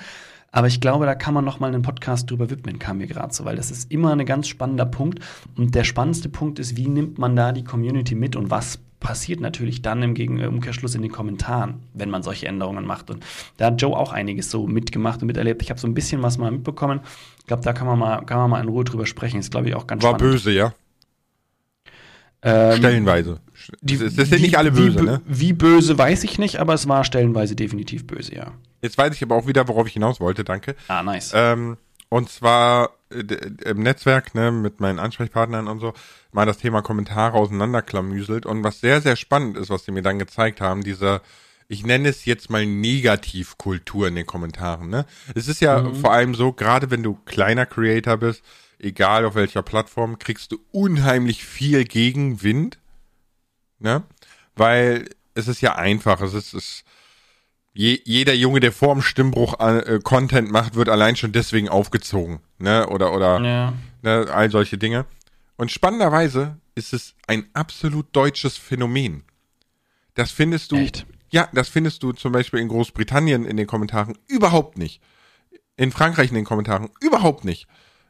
aber ich glaube, da kann man noch mal einen Podcast drüber widmen, kam mir gerade so, weil das ist immer ein ganz spannender Punkt und der spannendste Punkt ist, wie nimmt man da die Community mit und was passiert natürlich dann im Gegen Umkehrschluss in den Kommentaren, wenn man solche Änderungen macht. Und da hat Joe auch einiges so mitgemacht und miterlebt. Ich habe so ein bisschen was mal mitbekommen. Ich glaube, da kann man mal, kann man mal in Ruhe drüber sprechen. Ist, glaube ich, auch ganz War spannend. böse, ja? Ähm, Stellenweise. Die, das, das sind nicht alle böse, wie, ne? Wie böse weiß ich nicht, aber es war stellenweise definitiv böse, ja. Jetzt weiß ich aber auch wieder, worauf ich hinaus wollte, danke. Ah, nice. Ähm, und zwar äh, im Netzwerk, ne, mit meinen Ansprechpartnern und so, mal das Thema Kommentare auseinanderklamüselt. Und was sehr, sehr spannend ist, was sie mir dann gezeigt haben, dieser, ich nenne es jetzt mal Negativkultur in den Kommentaren, ne? Es ist ja vor allem so, gerade wenn du kleiner Creator bist, egal auf welcher Plattform, kriegst du unheimlich viel Gegenwind, ne? Weil es ist ja einfach, es ist, es, je, jeder Junge, der vor dem Stimmbruch äh, Content macht, wird allein schon deswegen aufgezogen, ne? Oder oder ja. ne, all solche Dinge. Und spannenderweise ist es ein absolut deutsches Phänomen. Das findest du, Echt? ja, das findest du zum Beispiel in Großbritannien in den Kommentaren überhaupt nicht. In Frankreich in den Kommentaren überhaupt nicht.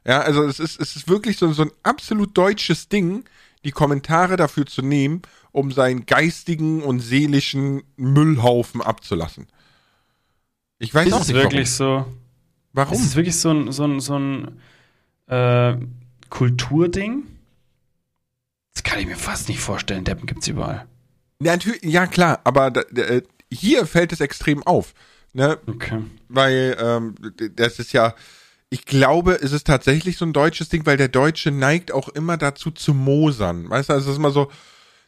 Ja, also es ist, es ist wirklich so, so ein absolut deutsches Ding, die Kommentare dafür zu nehmen, um seinen geistigen und seelischen Müllhaufen abzulassen. Ich weiß Ist auch es nicht wirklich so? warum. Ist warum? es wirklich so ein, so ein, so ein äh, Kulturding? Das kann ich mir fast nicht vorstellen. Deppen gibt's überall. Ja, ja klar, aber da, da, äh, hier fällt es extrem auf. Ne? Okay. weil ähm, das ist ja, ich glaube, es ist tatsächlich so ein deutsches Ding, weil der Deutsche neigt auch immer dazu zu mosern. Weißt du, also es ist immer so,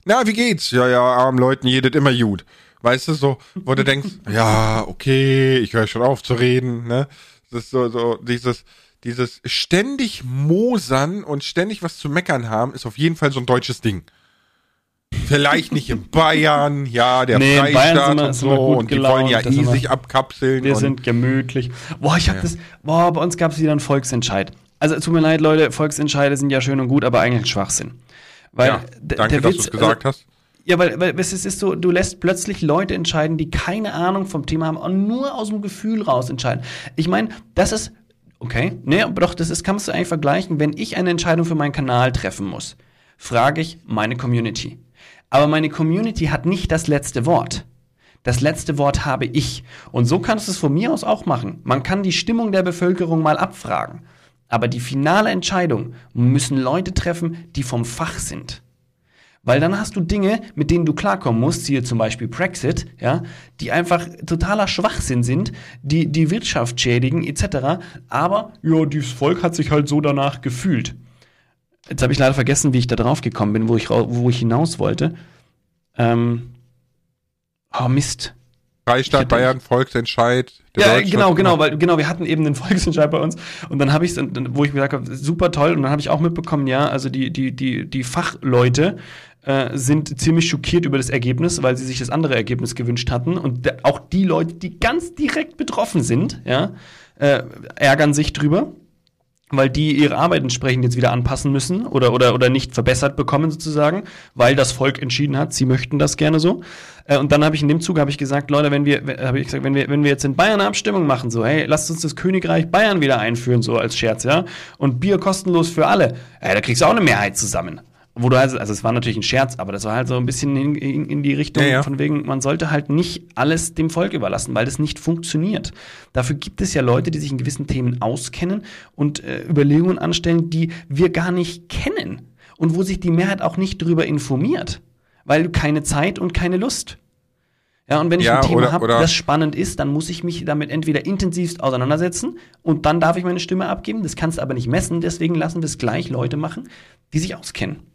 na, wie geht's? Ja, ja, armen Leuten jedet immer gut. Weißt du, so, wo du denkst, [laughs] ja, okay, ich höre schon auf zu reden, ne? Das ist so, so, dieses, dieses ständig mosern und ständig was zu meckern haben, ist auf jeden Fall so ein deutsches Ding. Vielleicht nicht in Bayern, ja, der Nee, Freistaat sind wir- und so, und die wollen ja eh sich abkapseln. Wir sind gemütlich. Boah, ich hab Ja. das. Boah, bei uns gab's wieder einen Volksentscheid. Also tut mir leid, Leute, Volksentscheide sind ja schön und gut, aber eigentlich Schwachsinn. Weil ja, danke, dass du es gesagt also, hast. Ja, weil, weil es ist so, du lässt plötzlich Leute entscheiden, die keine Ahnung vom Thema haben und nur aus dem Gefühl raus entscheiden. Ich meine, das ist, okay, nee, aber doch, das ist, kannst du eigentlich vergleichen, wenn ich eine Entscheidung für meinen Kanal treffen muss, frage ich meine Community. Aber meine Community hat nicht das letzte Wort. Das letzte Wort habe ich. Und so kannst du es von mir aus auch machen. Man kann die Stimmung der Bevölkerung mal abfragen. Aber die finale Entscheidung müssen Leute treffen, die vom Fach sind. Weil dann hast du Dinge, mit denen du klarkommen musst, siehe zum Beispiel Brexit, ja, die einfach totaler Schwachsinn sind, die die Wirtschaft schädigen, etc. Aber, ja, dieses Volk hat sich halt so danach gefühlt. Jetzt habe ich leider vergessen, wie ich da drauf gekommen bin, wo ich, wo ich hinaus wollte. Ähm, oh, Mist. Freistaat Bayern, Volksentscheid. Ja, genau, genau, weil genau, wir hatten eben den [laughs] Volksentscheid bei uns und dann habe ich wo ich gesagt habe, super toll und dann habe ich auch mitbekommen, ja, also die die die die Fachleute äh, sind ziemlich schockiert über das Ergebnis, weil sie sich das andere Ergebnis gewünscht hatten und auch die Leute, die ganz direkt betroffen sind, ja, äh, ärgern sich drüber weil die ihre Arbeit entsprechend jetzt wieder anpassen müssen oder, oder, oder nicht verbessert bekommen sozusagen, weil das Volk entschieden hat, sie möchten das gerne so. Äh, und dann habe ich in dem Zug habe ich gesagt, Leute, wenn wir, habe ich gesagt, wenn wir, wenn wir jetzt in Bayern eine Abstimmung machen, so, hey, lasst uns das Königreich Bayern wieder einführen, so als Scherz, ja, und Bier kostenlos für alle, ey, da kriegst du auch eine Mehrheit zusammen. Wo du also, also es war natürlich ein Scherz, aber das war halt so ein bisschen in, in, in die Richtung Ja, ja. von wegen, man sollte halt nicht alles dem Volk überlassen, weil das nicht funktioniert. Dafür gibt es ja Leute, die sich in gewissen Themen auskennen und äh, Überlegungen anstellen, die wir gar nicht kennen und wo sich die Mehrheit auch nicht darüber informiert, weil keine Zeit und keine Lust. Ja, und wenn ich Ja, ein Thema habe, das spannend ist, dann muss ich mich damit entweder intensivst auseinandersetzen und dann darf ich meine Stimme abgeben. Das kannst du aber nicht messen, deswegen lassen wir es gleich Leute machen, die sich auskennen.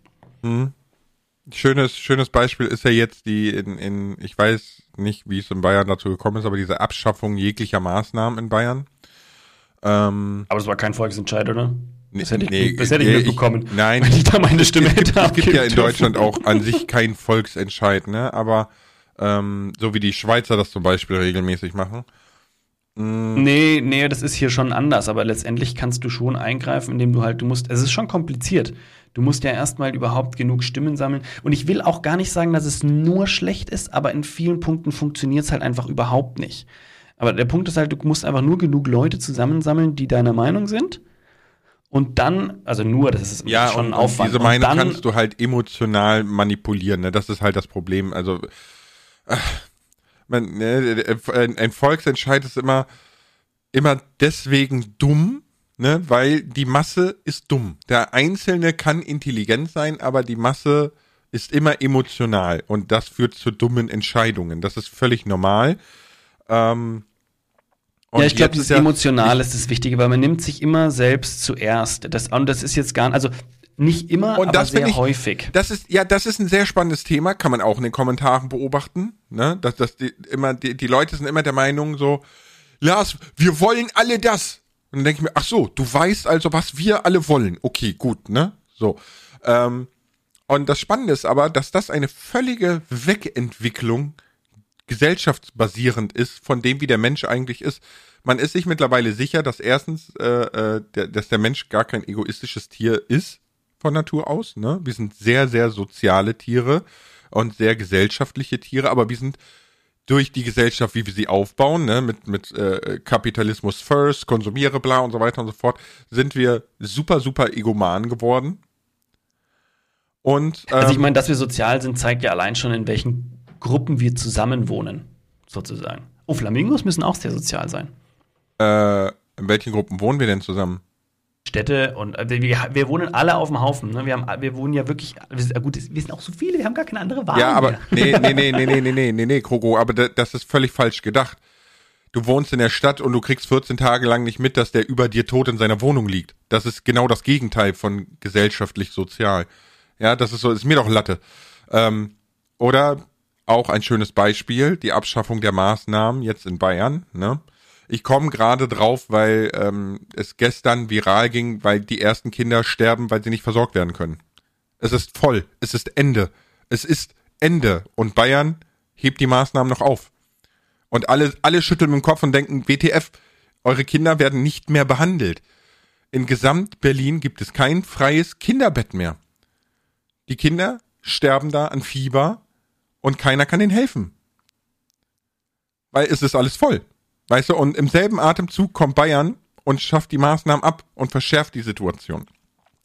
Schönes, schönes Beispiel ist ja jetzt die in, in, ich weiß nicht, wie es in Bayern dazu gekommen ist, aber diese Abschaffung jeglicher Maßnahmen in Bayern. Ähm, Aber es war kein Volksentscheid, oder? Das hätte ich, nee, das hätte ich nee, mitbekommen. nein. Wenn ich da meine Stimme es gibt, hätte es gibt ja in Deutschland auch an sich kein Volksentscheid, ne? Aber ähm, so wie die Schweizer das zum Beispiel regelmäßig machen. Nee, nee, das ist hier schon anders, aber letztendlich kannst du schon eingreifen, indem du halt, du musst, es ist schon kompliziert. Du musst ja erstmal überhaupt genug Stimmen sammeln. Und ich will auch gar nicht sagen, dass es nur schlecht ist, aber in vielen Punkten funktioniert es halt einfach überhaupt nicht. Aber der Punkt ist halt, du musst einfach nur genug Leute zusammensammeln, die deiner Meinung sind. Und dann, also nur, das ist Ja, schon und, ein Aufwand. diese Meinung dann, kannst du halt emotional manipulieren, ne? Das ist halt das Problem. Also ach, man, ne, ein, ein Volksentscheid ist immer immer deswegen dumm, ne? Weil die Masse ist dumm. Der Einzelne kann intelligent sein, aber die Masse ist immer emotional und das führt zu dummen Entscheidungen. Das ist völlig normal. Ähm, ja, ich glaube, das ja, Emotional ist das Wichtige, weil man nimmt sich immer selbst zuerst. Das, und das ist jetzt gar also nicht immer, und aber das sehr ich, häufig. Das ist, ja, das ist ein sehr spannendes Thema, kann man auch in den Kommentaren beobachten. Ne? Dass, dass die, immer, die, die Leute sind immer der Meinung so, Lars, wir wollen alle das. Dann denke ich mir, ach so, du weißt also, was wir alle wollen. Okay, gut, ne? So. Ähm, und das Spannende ist aber, dass das eine völlige Wegentwicklung gesellschaftsbasierend ist von dem, wie der Mensch eigentlich ist. Man ist sich mittlerweile sicher, dass erstens, äh, äh, der, dass der Mensch gar kein egoistisches Tier ist von Natur aus. Ne? Wir sind sehr, sehr soziale Tiere und sehr gesellschaftliche Tiere, aber wir sind durch die Gesellschaft, wie wir sie aufbauen, ne, mit, mit äh, Kapitalismus first, konsumiere bla und so weiter und so fort, sind wir super, super egoman geworden. Und, ähm, also ich ähm, meine, dass wir sozial sind, zeigt ja allein schon, in welchen Gruppen wir zusammenwohnen, sozusagen. Oh, Flamingos müssen auch sehr sozial sein. Äh, in welchen Gruppen wohnen wir denn zusammen? Städte und äh, wir, wir wohnen alle auf dem Haufen. Ne? Wir, haben, wir wohnen ja wirklich, wir, gut, wir sind auch so viele, wir haben gar keine andere Wahl. Ja, aber mehr. nee, nee, nee, nee, nee, nee, [laughs] nee, nee, nee, Krogo, aber das ist völlig falsch gedacht. Du wohnst in der Stadt und du kriegst 14 Tage lang nicht mit, dass der über dir tot in seiner Wohnung liegt. Das ist genau das Gegenteil von gesellschaftlich sozial. Ja, das ist so, ist mir doch Latte. Ähm, oder auch ein schönes Beispiel, die Abschaffung der Maßnahmen jetzt in Bayern. Ne? Ich komme gerade drauf, weil ähm, es gestern viral ging, weil die ersten Kinder sterben, weil sie nicht versorgt werden können. Es ist voll, es ist Ende. Es ist Ende. Und Bayern hebt die Maßnahmen noch auf. Und alle, alle schütteln mit dem Kopf und denken, WTF, eure Kinder werden nicht mehr behandelt. In Gesamt Berlin gibt es kein freies Kinderbett mehr. Die Kinder sterben da an Fieber und keiner kann ihnen helfen. Weil es ist alles voll. Weißt du, und im selben Atemzug kommt Bayern und schafft die Maßnahmen ab und verschärft die Situation.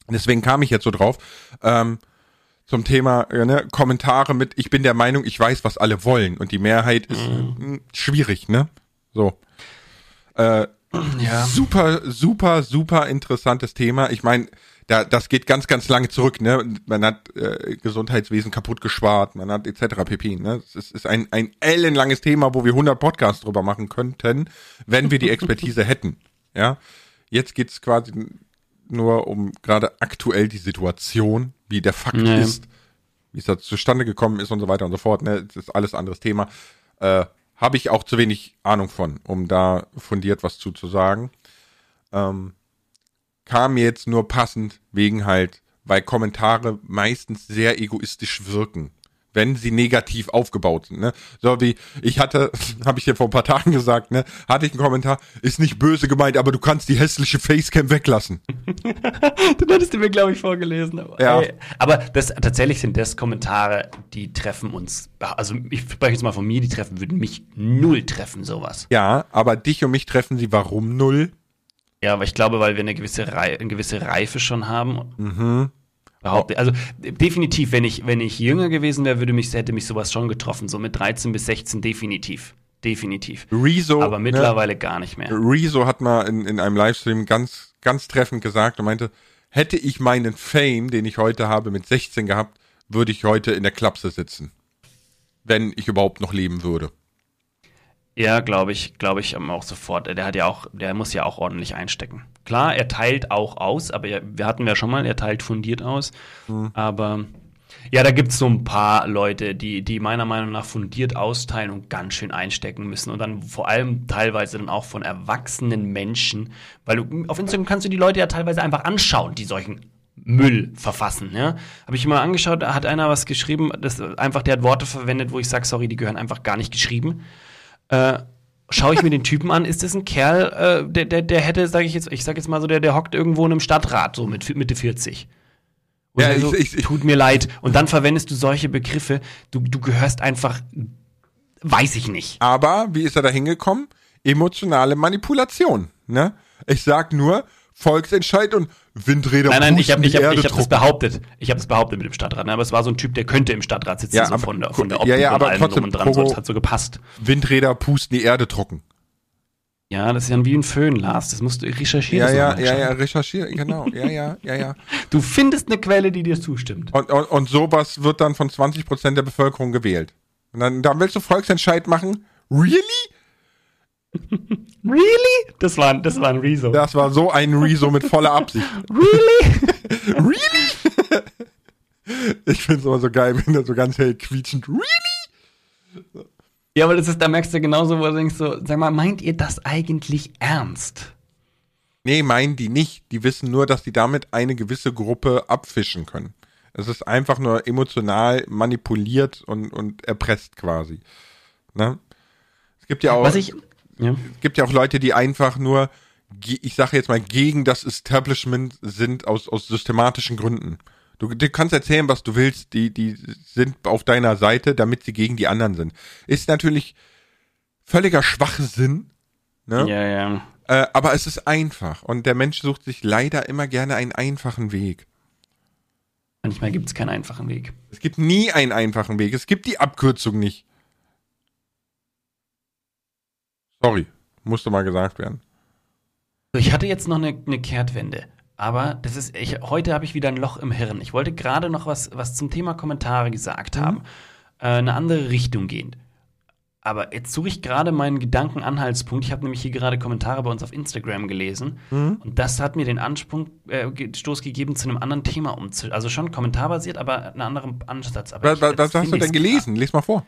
Deswegen kam ich jetzt so drauf. Ähm, zum Thema äh, ne, Kommentare mit, ich bin der Meinung, ich weiß, was alle wollen. Und die Mehrheit ist mhm. schwierig, ne? So. Äh, ja. Super, super, super interessantes Thema. Ich meine, da, das geht ganz, ganz lange zurück. Ne? Man hat äh, Gesundheitswesen kaputt geschwart, man hat etc. pp. Ne? Es ist ein, ein ellenlanges Thema, wo wir 100 Podcasts drüber machen könnten, wenn wir die Expertise [laughs] hätten. Ja, jetzt geht's quasi nur um gerade aktuell die Situation, wie der Fakt nee. ist, wie es da zustande gekommen ist und so weiter und so fort. Ne? Das ist alles anderes Thema. Äh, Habe ich auch zu wenig Ahnung von, um da fundiert was zuzusagen. Ähm, kam jetzt nur passend wegen halt, weil Kommentare meistens sehr egoistisch wirken wenn sie negativ aufgebaut sind. Ne? So wie ich hatte, [laughs] habe ich dir vor ein paar Tagen gesagt, ne, hatte ich einen Kommentar, ist nicht böse gemeint, aber du kannst die hässliche Facecam weglassen. [laughs] du hattest mir, glaube ich, vorgelesen. Aber, ja. Ey, aber das, tatsächlich sind das Kommentare, die treffen uns. Also ich spreche jetzt mal von mir, die treffen, würden mich null treffen, sowas. Ja, aber dich und mich treffen sie warum null? Ja, aber ich glaube, weil wir eine gewisse, Rei eine gewisse Reife schon haben. Mhm. Behaupte. Also definitiv, wenn ich, wenn ich jünger gewesen wäre, würde mich, hätte mich sowas schon getroffen. So mit 13 bis 16 definitiv. Definitiv. Rezo, aber ne? mittlerweile ne, gar nicht mehr. Rezo hat mal in, in einem Livestream ganz, ganz treffend gesagt und meinte, hätte ich meinen Fame, den ich heute habe, mit 16 gehabt, würde ich heute in der Klapse sitzen. Wenn ich überhaupt noch leben würde. Ja, glaube ich, glaube ich auch sofort. Der hat ja auch, der muss ja auch ordentlich einstecken. Klar, er teilt auch aus, aber er, wir hatten ja schon mal, er teilt fundiert aus. Mhm. Aber ja, da gibt es so ein paar Leute, die, die meiner Meinung nach fundiert austeilen und ganz schön einstecken müssen. Und dann vor allem teilweise dann auch von erwachsenen Menschen, weil du auf Instagram kannst du die Leute ja teilweise einfach anschauen, die solchen Müll verfassen. Ja? Habe ich mal angeschaut, da hat einer was geschrieben, das einfach, der hat Worte verwendet, wo ich sage, sorry, die gehören einfach gar nicht geschrieben. Äh, schaue ich mir den Typen an, ist das ein Kerl, äh, der, der, der hätte, sage ich jetzt, ich sag jetzt mal so, der, der hockt irgendwo in einem Stadtrat, so mit Mitte 40. Und ja, so, ich, ich, tut mir leid. Und dann verwendest du solche Begriffe, du, du gehörst einfach, weiß ich nicht. Aber wie ist er da hingekommen? Emotionale Manipulation. Ne? Ich sag nur, Volksentscheid und Windräder Nein, nein, ich habe ich hab, ich hab das behauptet. Ich habe das behauptet mit dem Stadtrat. Ne? Aber es war so ein Typ, der könnte im Stadtrat sitzen, ja, so aber, von der, von der Optik ja, ja, aber und trotzdem, drum und dran. So, das hat so gepasst. Windräder pusten die Erde trocken. Ja, das ist ja wie ein Föhn, Lars. Das musst du recherchieren. Ja, ja, ja, ja, recherchieren, genau. Ja, ja, ja, ja. [laughs] Du findest eine Quelle, die dir zustimmt. Und, und, und sowas wird dann von 20% der Bevölkerung gewählt. Und dann, dann willst du Volksentscheid machen? Really? Really? Das war, das war ein Rezo. Das war so ein Rezo mit voller Absicht. [laughs] Really? [laughs] really? [laughs] ich finde es immer so geil, wenn er so ganz hell quietschend. Really? Ja, aber das ist, da merkst du genauso, wo du denkst so, sag mal, meint ihr das eigentlich ernst? Nee, meinen die nicht. Die wissen nur, dass die damit eine gewisse Gruppe abfischen können. Es ist einfach nur emotional manipuliert und, und erpresst quasi. Ne? Es gibt ja auch, Was ich, ja. es gibt ja auch Leute, die einfach nur, ich sage jetzt mal, gegen das Establishment sind aus, aus systematischen Gründen. Du, du kannst erzählen, was du willst, die, die sind auf deiner Seite, damit sie gegen die anderen sind. Ist natürlich völliger Schwachsinn, ne? Ja, ja. Äh, aber es ist einfach und der Mensch sucht sich leider immer gerne einen einfachen Weg. Manchmal gibt es keinen einfachen Weg. Es gibt nie einen einfachen Weg. Es gibt die Abkürzung nicht. Sorry, musste mal gesagt werden. Ich hatte jetzt noch eine, eine Kehrtwende. Aber das ist, ich, heute habe ich wieder ein Loch im Hirn. Ich wollte gerade noch was, was zum Thema Kommentare gesagt haben. Äh, eine andere Richtung gehend. Aber jetzt suche ich gerade meinen Gedankenanhaltspunkt. Ich habe nämlich hier gerade Kommentare bei uns auf Instagram gelesen. Und das hat mir den Ansprung, äh, gegeben, zu einem anderen Thema umzu. Also schon kommentarbasiert, aber einen anderen Ansatz. Aber Was, ich- was, hast du denn gelesen? Lies mal vor.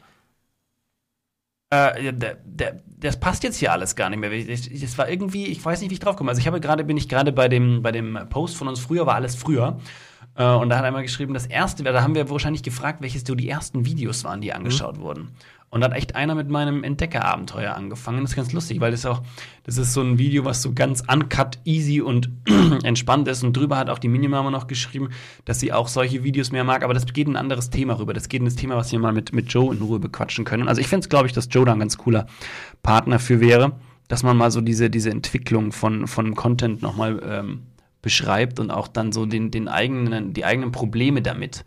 Äh, der, der, das passt jetzt hier alles gar nicht mehr. Ich- Das war irgendwie, ich weiß nicht, wie ich drauf komme. Also ich habe gerade, bin ich gerade bei dem, bei dem Post von uns früher war alles früher. Äh, und da hat einmal geschrieben, das erste, da haben wir wahrscheinlich gefragt, welches so die ersten Videos waren, die angeschaut wurden. Und da hat echt einer mit meinem Entdeckerabenteuer angefangen. Das ist ganz lustig, weil das auch, das ist so ein Video, was so ganz uncut, easy und [clears throat] entspannt ist. Und drüber hat auch die Minimama noch geschrieben, dass sie auch solche Videos mehr mag. Aber das geht in ein anderes Thema rüber. Das geht in das Thema, was wir mal mit, mit Joe in Ruhe bequatschen können. Also ich finde es, glaube ich, dass Joe da ein ganz cooler Partner für wäre, dass man mal so diese, diese Entwicklung von, von Content nochmal ähm, beschreibt und auch dann so den, den eigenen, die eigenen Probleme damit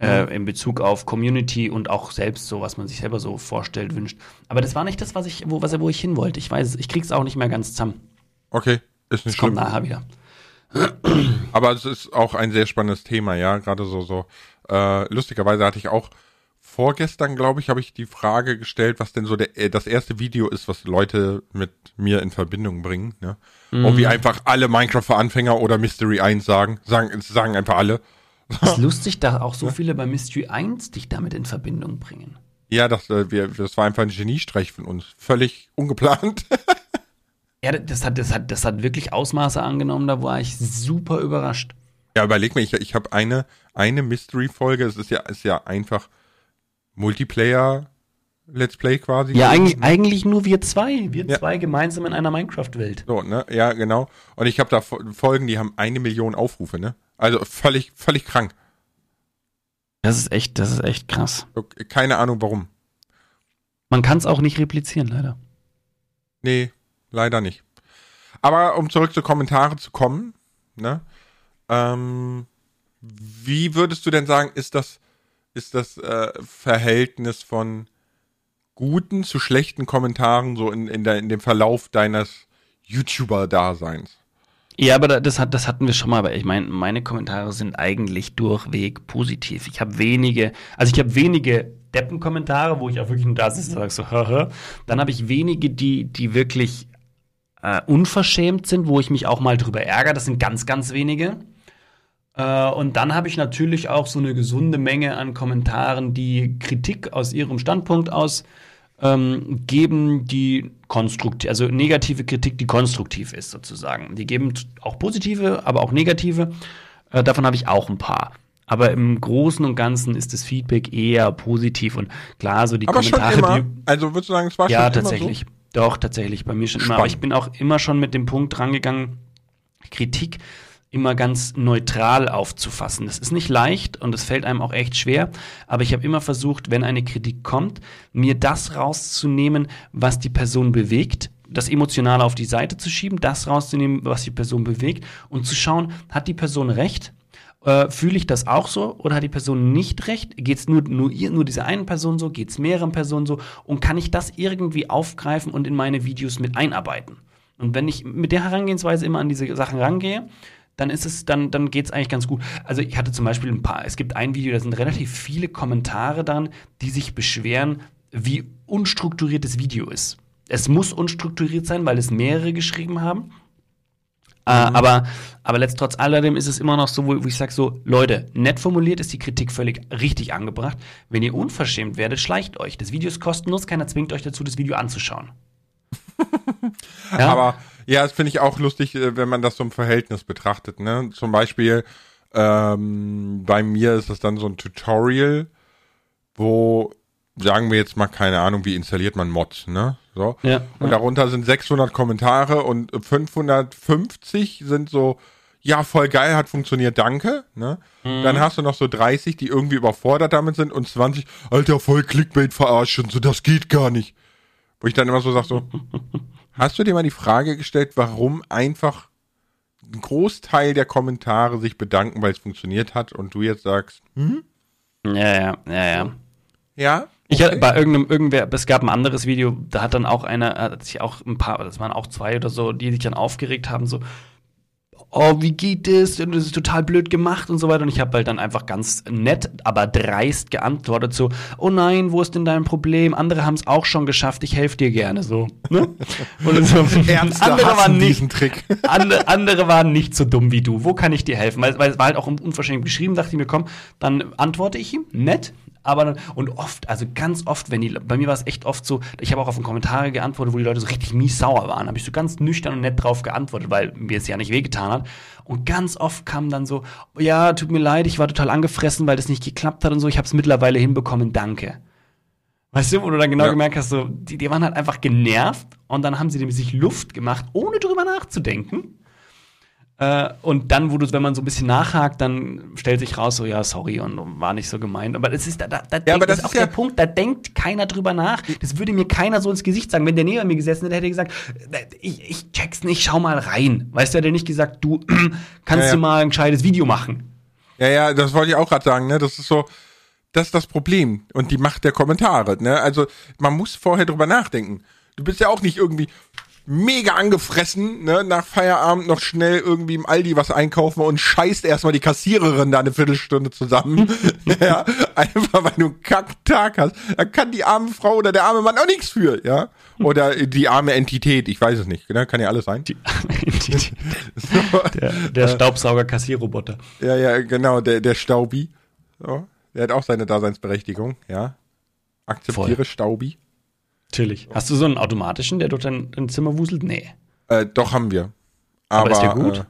äh, in Bezug auf Community und auch selbst so, was man sich selber so vorstellt, wünscht. Aber das war nicht das, was ich, wo, was, wo ich hin wollte. Ich weiß es, ich krieg's auch nicht mehr ganz zusammen. Okay, ist nicht Es kommt schlimm. nachher wieder. [clears throat] Aber es ist auch ein sehr spannendes Thema, ja. Gerade so, so. Äh, lustigerweise hatte ich auch vorgestern, glaube ich, habe ich die Frage gestellt, was denn so der, äh, das erste Video ist, was Leute mit mir in Verbindung bringen. Ne? Und wie einfach alle Minecraft-Anfänger oder Mystery 1 sagen. Sagen, sagen einfach alle. Es [laughs] ist lustig, da auch so viele bei Mystery 1 dich damit in Verbindung bringen. Ja, das, äh, wir, das war einfach ein Geniestreich von uns. Völlig ungeplant. [laughs] Ja, das hat, das hat, das hat wirklich Ausmaße angenommen, da war ich super überrascht. Ja, überleg mir, ich, ich habe eine, eine Mystery-Folge, es ist ja, ist ja einfach Multiplayer-Let's Play quasi. Ja, eigentlich, eigentlich nur wir zwei. Wir Ja. zwei gemeinsam in einer Minecraft-Welt. So, ne? Ja, genau. Und ich habe da Fo- Folgen, die haben eine Million Aufrufe, ne? Also völlig, völlig krank. Das ist echt, das ist echt krass. Keine Ahnung warum. Man kann es auch nicht replizieren, leider. Nee, leider nicht. Aber um zurück zu Kommentare zu kommen, ne? Ähm, wie würdest du denn sagen, ist das, ist das äh, Verhältnis von guten zu schlechten Kommentaren so in, in, der, in dem Verlauf deines YouTuber-Daseins? Ja, aber da- das, hat, das hatten wir schon mal. Aber ich meine, meine Kommentare sind eigentlich durchweg positiv. Ich habe wenige, also ich habe wenige Deppen-Kommentare, wo ich auch wirklich nur da sitze und sage so, haha. Dann habe ich wenige, die, die wirklich äh, unverschämt sind, wo ich mich auch mal drüber ärgere. Das sind ganz, ganz wenige. Äh, und dann habe ich natürlich auch so eine gesunde Menge an Kommentaren, die Kritik aus ihrem Standpunkt aus ähm, geben, die konstruktiv, also negative Kritik, die konstruktiv ist sozusagen. Die geben auch positive, aber auch negative. Äh, davon habe ich auch ein paar. Aber im Großen und Ganzen ist das Feedback eher positiv und klar, so die Aber schon Kommentare, immer. die, Also würdest du sagen, es war ja, schon tatsächlich. immer Doch, tatsächlich. Bei mir schon immer. Aber Spannend. ich bin auch immer schon mit dem Punkt rangegangen, Kritik immer ganz neutral aufzufassen. Das ist nicht leicht und es fällt einem auch echt schwer, aber ich habe immer versucht, wenn eine Kritik kommt, mir das rauszunehmen, was die Person bewegt, das Emotionale auf die Seite zu schieben, das rauszunehmen, was die Person bewegt und zu schauen, hat die Person recht Äh, Fühle ich das auch so oder hat die Person nicht recht? Geht es nur, nur, nur dieser einen Person so? Geht es mehreren Personen so? Und kann ich das irgendwie aufgreifen und in meine Videos mit einarbeiten? Und wenn ich mit der Herangehensweise immer an diese Sachen rangehe, dann ist es, dann, dann geht es eigentlich ganz gut. Also ich hatte zum Beispiel ein paar, es gibt ein Video, da sind relativ viele Kommentare dann, die sich beschweren, wie unstrukturiert das Video ist. Es muss unstrukturiert sein, weil es mehrere geschrieben haben. Äh, mhm. aber, aber letzt trotz alledem ist es immer noch so, wo, wo ich sage so, Leute, nett formuliert ist die Kritik völlig richtig angebracht. Wenn ihr unverschämt werdet, schleicht euch. Das Video ist kostenlos, keiner zwingt euch dazu, das Video anzuschauen. [laughs] ja? Aber ja, das finde ich auch lustig, äh, wenn man das so im Verhältnis betrachtet. Ne? Zum Beispiel ähm, bei mir ist das dann so ein Tutorial, wo sagen wir jetzt mal keine Ahnung, wie installiert man Mods, ne? So. Ja, und ja. darunter sind 600 Kommentare und 550 sind so, ja, voll geil, hat funktioniert, danke, ne? Mhm. Dann hast du noch so 30, die irgendwie überfordert damit sind und 20, alter, voll Clickbait verarschen, so, das geht gar nicht. Wo ich dann immer so sag so, hast du dir mal die Frage gestellt, warum einfach ein Großteil der Kommentare sich bedanken, weil es funktioniert hat und du jetzt sagst, hm? Ja, ja, ja, ja. Ja? Ich hatte bei irgendeinem, irgendwer, es gab ein anderes Video, da hat dann auch einer, hat sich auch ein paar, das waren auch zwei oder so, die sich dann aufgeregt haben, so, oh, wie geht das? Und das ist total blöd gemacht und so weiter. Und ich habe halt dann einfach ganz nett, aber dreist geantwortet so, oh nein, wo ist denn dein Problem? Andere haben es auch schon geschafft, ich helfe dir gerne so. Ne? [laughs] Und so, andere waren nicht, Trick. [laughs] andere, andere waren nicht so dumm wie du. Wo kann ich dir helfen? Weil, weil es war halt auch unverständlich geschrieben, dachte ich mir, komm, dann antworte ich ihm, nett, aber und oft, also ganz oft, wenn die, bei mir war es echt oft so, ich habe auch auf Kommentare geantwortet, wo die Leute so richtig mies sauer waren, habe ich so ganz nüchtern und nett drauf geantwortet, weil mir es ja nicht wehgetan hat. Und ganz oft kam dann so, ja, tut mir leid, ich war total angefressen, weil das nicht geklappt hat und so, ich habe es mittlerweile hinbekommen, danke. Weißt du, wo du dann genau ja. gemerkt hast, so, die, die waren halt einfach genervt und dann haben sie dem sich Luft gemacht, ohne drüber nachzudenken. Äh, und dann, wo du, wenn man so ein bisschen nachhakt, dann stellt sich raus, so, ja, sorry, und war nicht so gemeint. Aber das ist, da, da, da ja, aber das, ist auch ja der Punkt, da denkt keiner drüber nach. Das würde mir keiner so ins Gesicht sagen. Wenn der neben mir gesessen hätte, hätte er gesagt, äh, ich, ich check's nicht, schau mal rein. Weißt du, hätte er nicht gesagt, du [clears throat] kannst ja. du mal ein gescheites Video machen. Ja, ja, das wollte ich auch gerade sagen, ne? Das ist so, das ist das Problem und die Macht der Kommentare, ne? Also, man muss vorher drüber nachdenken. Du bist ja auch nicht irgendwie, mega angefressen, ne, nach Feierabend noch schnell irgendwie im Aldi was einkaufen und scheißt erstmal die Kassiererin da eine Viertelstunde zusammen. [laughs] [laughs] ja, einfach weil du einen Kacktag hast. Da kann die arme Frau oder der arme Mann auch nichts für, ja. Oder die arme Entität, ich weiß es nicht, ne? kann ja alles sein. Die arme Entität. [laughs] so, der, der Staubsauger-Kassierroboter. Ja, ja, genau, der, der Staubi. So. Der hat auch seine Daseinsberechtigung, ja. Akzeptiere Voll. Staubi. Natürlich. Hast du so einen automatischen, der durch dein, dein Zimmer wuselt? Nee. Äh, doch, haben wir. Aber, Aber ist der gut? Äh,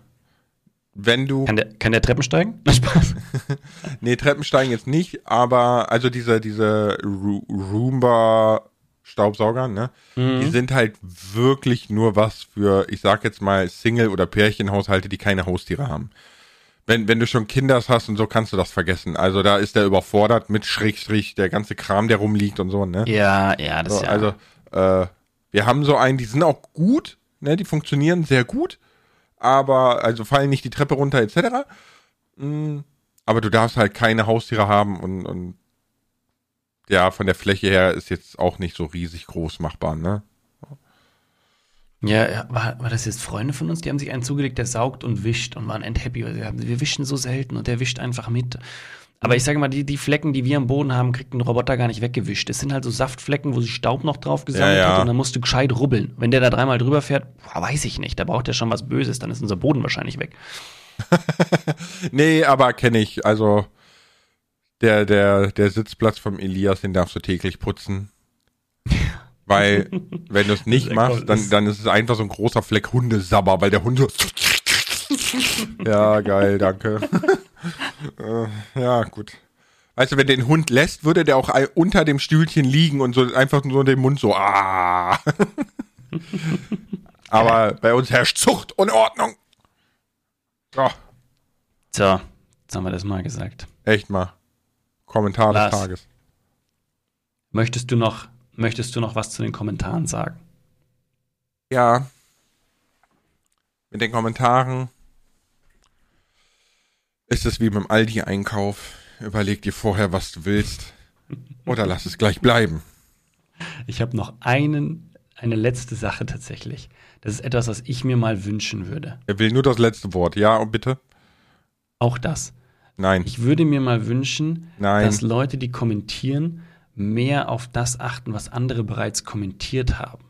wenn du. Kann der, kann der Treppen steigen? [laughs] Na, Spaß. [laughs] nee, Treppen steigen jetzt nicht, aber also diese, diese Roomba Staubsauger, ne? Mhm. Die sind halt wirklich nur was für, ich sag jetzt mal, Single- oder Pärchenhaushalte, die keine Haustiere haben. Wenn, wenn du schon Kinder hast und so, kannst du das vergessen. Also da ist der überfordert mit Schrägstrich, der ganze Kram, der rumliegt und so, ne? Ja, ja, das so, ja. Also, äh, wir haben so einen, die sind auch gut, ne? Die funktionieren sehr gut, aber, also fallen nicht die Treppe runter, etc. Mhm. Aber du darfst halt keine Haustiere haben und, und ja, von der Fläche her ist jetzt auch nicht so riesig groß machbar, ne? Ja, war, war das jetzt Freunde von uns? Die haben sich einen zugelegt, der saugt und wischt und waren endhappy. Wir wischen so selten und der wischt einfach mit. Aber ich sage mal, die, die Flecken, die wir am Boden haben, kriegt ein Roboter gar nicht weggewischt. Das sind halt so Saftflecken, wo sich Staub noch drauf gesammelt ja, ja. hat und dann musst du gescheit rubbeln. Wenn der da dreimal drüber fährt, boah, weiß ich nicht, da braucht er schon was Böses, dann ist unser Boden wahrscheinlich weg. [laughs] nee, aber kenne ich. Also der, der, der Sitzplatz vom Elias, den darfst du täglich putzen. [laughs] Weil, [laughs] wenn du es nicht machst, dann, dann ist es einfach so ein großer Fleck Hundesabber, weil der Hund so. [laughs] ja, geil, danke. [laughs] Äh, ja, gut. Weißt du, wenn den Hund lässt, würde der auch unter dem Stühlchen liegen und so einfach nur den Mund so, ah. Aber bei uns herrscht Zucht und Ordnung. So. So, jetzt haben wir das mal gesagt. Echt mal. Kommentar Lars, des Tages. Möchtest du noch Möchtest du noch was zu den Kommentaren sagen? Ja. Mit den Kommentaren. ist es wie beim Aldi-Einkauf. Überleg dir vorher, was du willst. Oder lass es gleich bleiben. Ich habe noch einen, eine letzte Sache tatsächlich. Das ist etwas, was ich mir mal wünschen würde. Er will nur das letzte Wort. Ja, bitte? Auch das. Nein. Ich würde mir mal wünschen, Nein. dass Leute, die kommentieren, mehr auf das achten, was andere bereits kommentiert haben.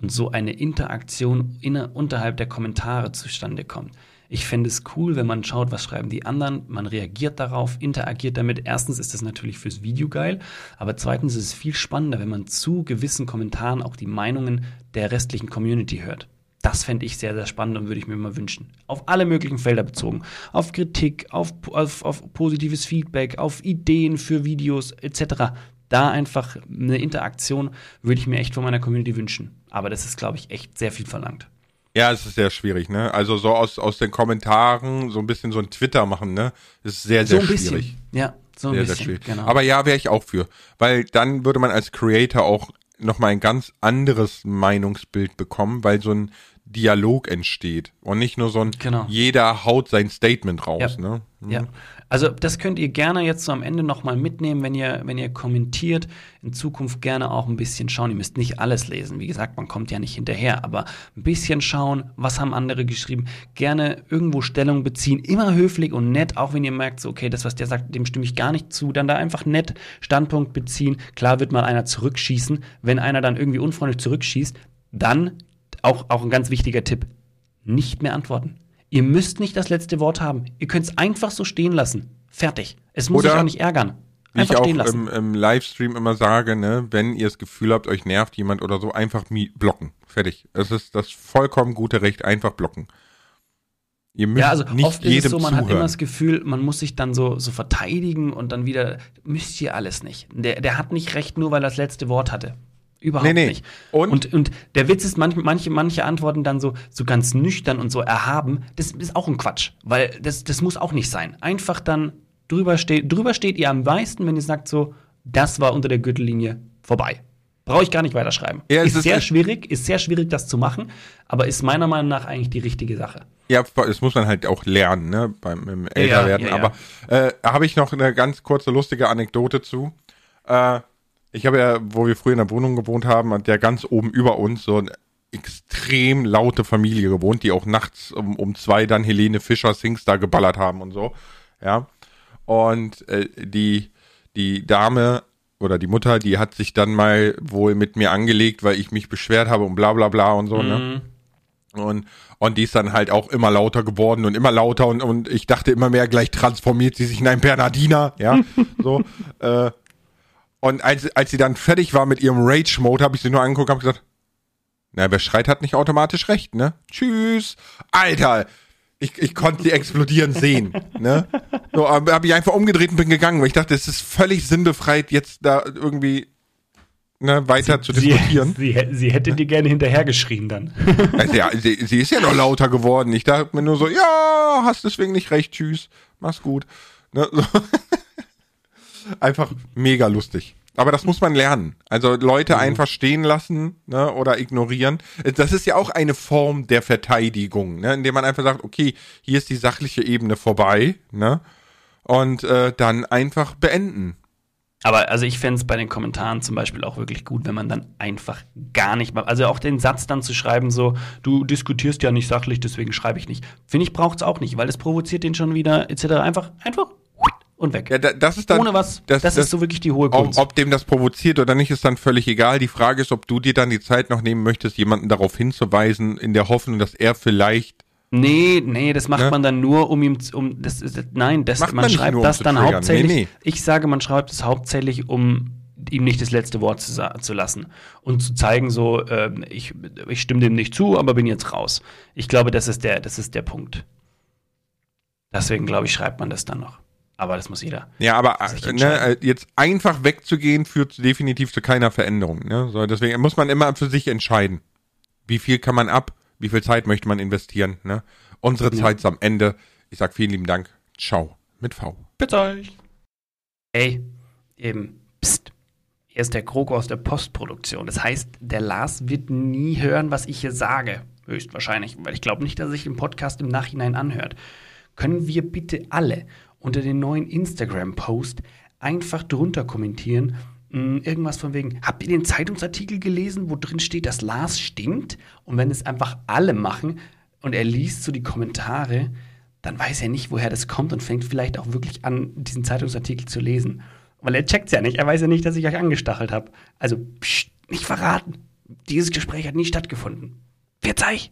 Und so eine Interaktion inner, unterhalb der Kommentare zustande kommt. Ich fände es cool, wenn man schaut, was schreiben die anderen, man reagiert darauf, interagiert damit. Erstens ist das natürlich fürs Video geil, aber zweitens ist es viel spannender, wenn man zu gewissen Kommentaren auch die Meinungen der restlichen Community hört. Das fände ich sehr, sehr spannend und würde ich mir mal wünschen. Auf alle möglichen Felder bezogen. Auf Kritik, auf, auf, auf positives Feedback, auf Ideen für Videos etc. Da einfach eine Interaktion würde ich mir echt von meiner Community wünschen. Aber das ist, glaube ich, echt sehr viel verlangt. Ja, es ist sehr schwierig, ne? Also so aus, aus den Kommentaren so ein bisschen so ein Twitter machen, ne? Das ist sehr, sehr so ein schwierig. bisschen. Ja, so ein Sehr, bisschen. sehr schwierig. Genau. Aber ja, wäre ich auch für. Weil dann würde man als Creator auch nochmal ein ganz anderes Meinungsbild bekommen, weil so ein Dialog entsteht. Und nicht nur so ein, Genau. jeder haut sein Statement raus, Ja. ne? Ja, also das könnt ihr gerne jetzt so am Ende nochmal mitnehmen, wenn ihr, wenn ihr kommentiert. In Zukunft gerne auch ein bisschen schauen. Ihr müsst nicht alles lesen. Wie gesagt, man kommt ja nicht hinterher, aber ein bisschen schauen, was haben andere geschrieben. Gerne irgendwo Stellung beziehen. Immer höflich und nett, auch wenn ihr merkt, so, okay, das, was der sagt, dem stimme ich gar nicht zu. Dann da einfach nett Standpunkt beziehen. Klar wird mal einer zurückschießen. Wenn einer dann irgendwie unfreundlich zurückschießt, dann auch, auch ein ganz wichtiger Tipp. Nicht mehr antworten. Ihr müsst nicht das letzte Wort haben. Ihr könnt es einfach so stehen lassen. Fertig. Es muss Oder euch auch nicht ärgern. Wie ich Einfach auch stehen lassen. im, im Livestream immer sage, ne, wenn ihr das Gefühl habt, euch nervt jemand oder so, einfach blocken. Fertig. Es ist das vollkommen gute Recht, einfach blocken. Ihr müsst ja, also nicht oft ist jedem es so, man hat immer zuhören. das Gefühl, man muss sich dann so, so verteidigen und dann wieder, müsst ihr alles nicht. Der, der hat nicht recht, nur weil er das letzte Wort hatte. Überhaupt Nee, nee. nicht. Und? Und, und der Witz ist, manche, manche, manche antworten dann so, so ganz nüchtern und so erhaben. Das ist auch ein Quatsch, weil das, das muss auch nicht sein. Einfach dann drüber steht, drüber steht ihr am meisten, wenn ihr sagt so, das war unter der Gürtellinie vorbei. Brauche ich gar nicht weiterschreiben. Ja, ist ist sehr schwierig, ist sehr schwierig, das zu machen, aber ist meiner Meinung nach eigentlich die richtige Sache. Ja, das muss man halt auch lernen, ne, beim Älterwerden. ja, ja. Aber äh, habe ich noch eine ganz kurze lustige Anekdote zu. Äh, ich habe ja, wo wir früher in der Wohnung gewohnt haben, hat der ganz oben über uns so eine extrem laute Familie gewohnt, die auch nachts um, um zwei dann Helene Fischer Singstar geballert haben und so. Ja. Und äh, die, die Dame oder die Mutter, die hat sich dann mal wohl mit mir angelegt, weil ich mich beschwert habe und bla bla bla und so, ne? Und, und die ist dann halt auch immer lauter geworden und immer lauter und, und ich dachte immer mehr, gleich transformiert sie sich in einen Bernardiner, ja, [laughs] so. äh, und als, als sie dann fertig war mit ihrem Rage-Mode, habe ich sie nur angeguckt und hab gesagt, na, wer schreit, hat nicht automatisch recht, ne? Tschüss. Alter, ich, ich konnte sie explodieren sehen, [laughs] ne? So, habe ich einfach umgedreht und bin gegangen, weil ich dachte, es ist völlig sinnbefreit, jetzt da irgendwie ne, weiter zu diskutieren. Sie, sie, sie hätte dir gerne hinterhergeschrien dann. [laughs] Also, ja, sie, sie ist ja noch lauter geworden. Ich dachte mir nur so, ja, hast deswegen nicht recht, tschüss, mach's gut. Ne, so. Einfach mega lustig. Aber das muss man lernen. Also Leute einfach stehen lassen ne, oder ignorieren. Das ist ja auch eine Form der Verteidigung, ne, indem man einfach sagt, okay, hier ist die sachliche Ebene vorbei, ne, und äh, dann einfach beenden. Aber also ich fände es bei den Kommentaren zum Beispiel auch wirklich gut, wenn man dann einfach gar nicht mal, also auch den Satz dann zu schreiben, so, du diskutierst ja nicht sachlich, deswegen schreibe ich nicht. Finde ich, braucht es auch nicht, weil das provoziert den schon wieder, etc. Einfach, einfach und weg. Ja, da, das ist dann Ohne was, das, ist so wirklich die hohe Ob, Kunst. ob dem das provoziert oder nicht, ist dann völlig egal. Die Frage ist, ob du dir dann die Zeit noch nehmen möchtest, jemanden darauf hinzuweisen, in der Hoffnung, dass er vielleicht. Nee, nee, das macht Ne? man dann nur, um ihm, zu- um, das ist, nein, das, Macht man, man schreibt nur, um das dann triggern. hauptsächlich, Nee, nee. ich sage, man schreibt es hauptsächlich, um ihm nicht das letzte Wort zu, zu lassen und zu zeigen, so, ähm, ich, ich stimme dem nicht zu, aber bin jetzt raus. Ich glaube, das ist der, das ist der Punkt. Deswegen, glaube ich, schreibt man das dann noch. Aber das muss jeder. Ja, aber äh, ne, äh, jetzt einfach wegzugehen, führt definitiv zu keiner Veränderung. Ne? So, deswegen muss man immer für sich entscheiden. Wie viel kann man ab? Wie viel Zeit möchte man investieren? Ne? Unsere Ja. Zeit ist am Ende. Ich sag vielen lieben Dank. Ciao. Mit V. Bitte euch. Ey, eben, pst. Er ist der Kroko aus der Postproduktion. Das heißt, der Lars wird nie hören, was ich hier sage. Höchstwahrscheinlich, weil ich glaube nicht, dass er sich den Podcast im Nachhinein anhört. Können wir bitte alle unter den neuen Instagram-Post einfach drunter kommentieren. Mm, Irgendwas von wegen, habt ihr den Zeitungsartikel gelesen, wo drin steht, dass Lars stinkt? Und wenn es einfach alle machen und er liest so die Kommentare, dann weiß er nicht, woher das kommt und fängt vielleicht auch wirklich an, diesen Zeitungsartikel zu lesen. Weil er checkt's ja nicht. Er weiß ja nicht, dass ich euch angestachelt habe. Also, pst, nicht verraten. Dieses Gespräch hat nie stattgefunden. Verzeih!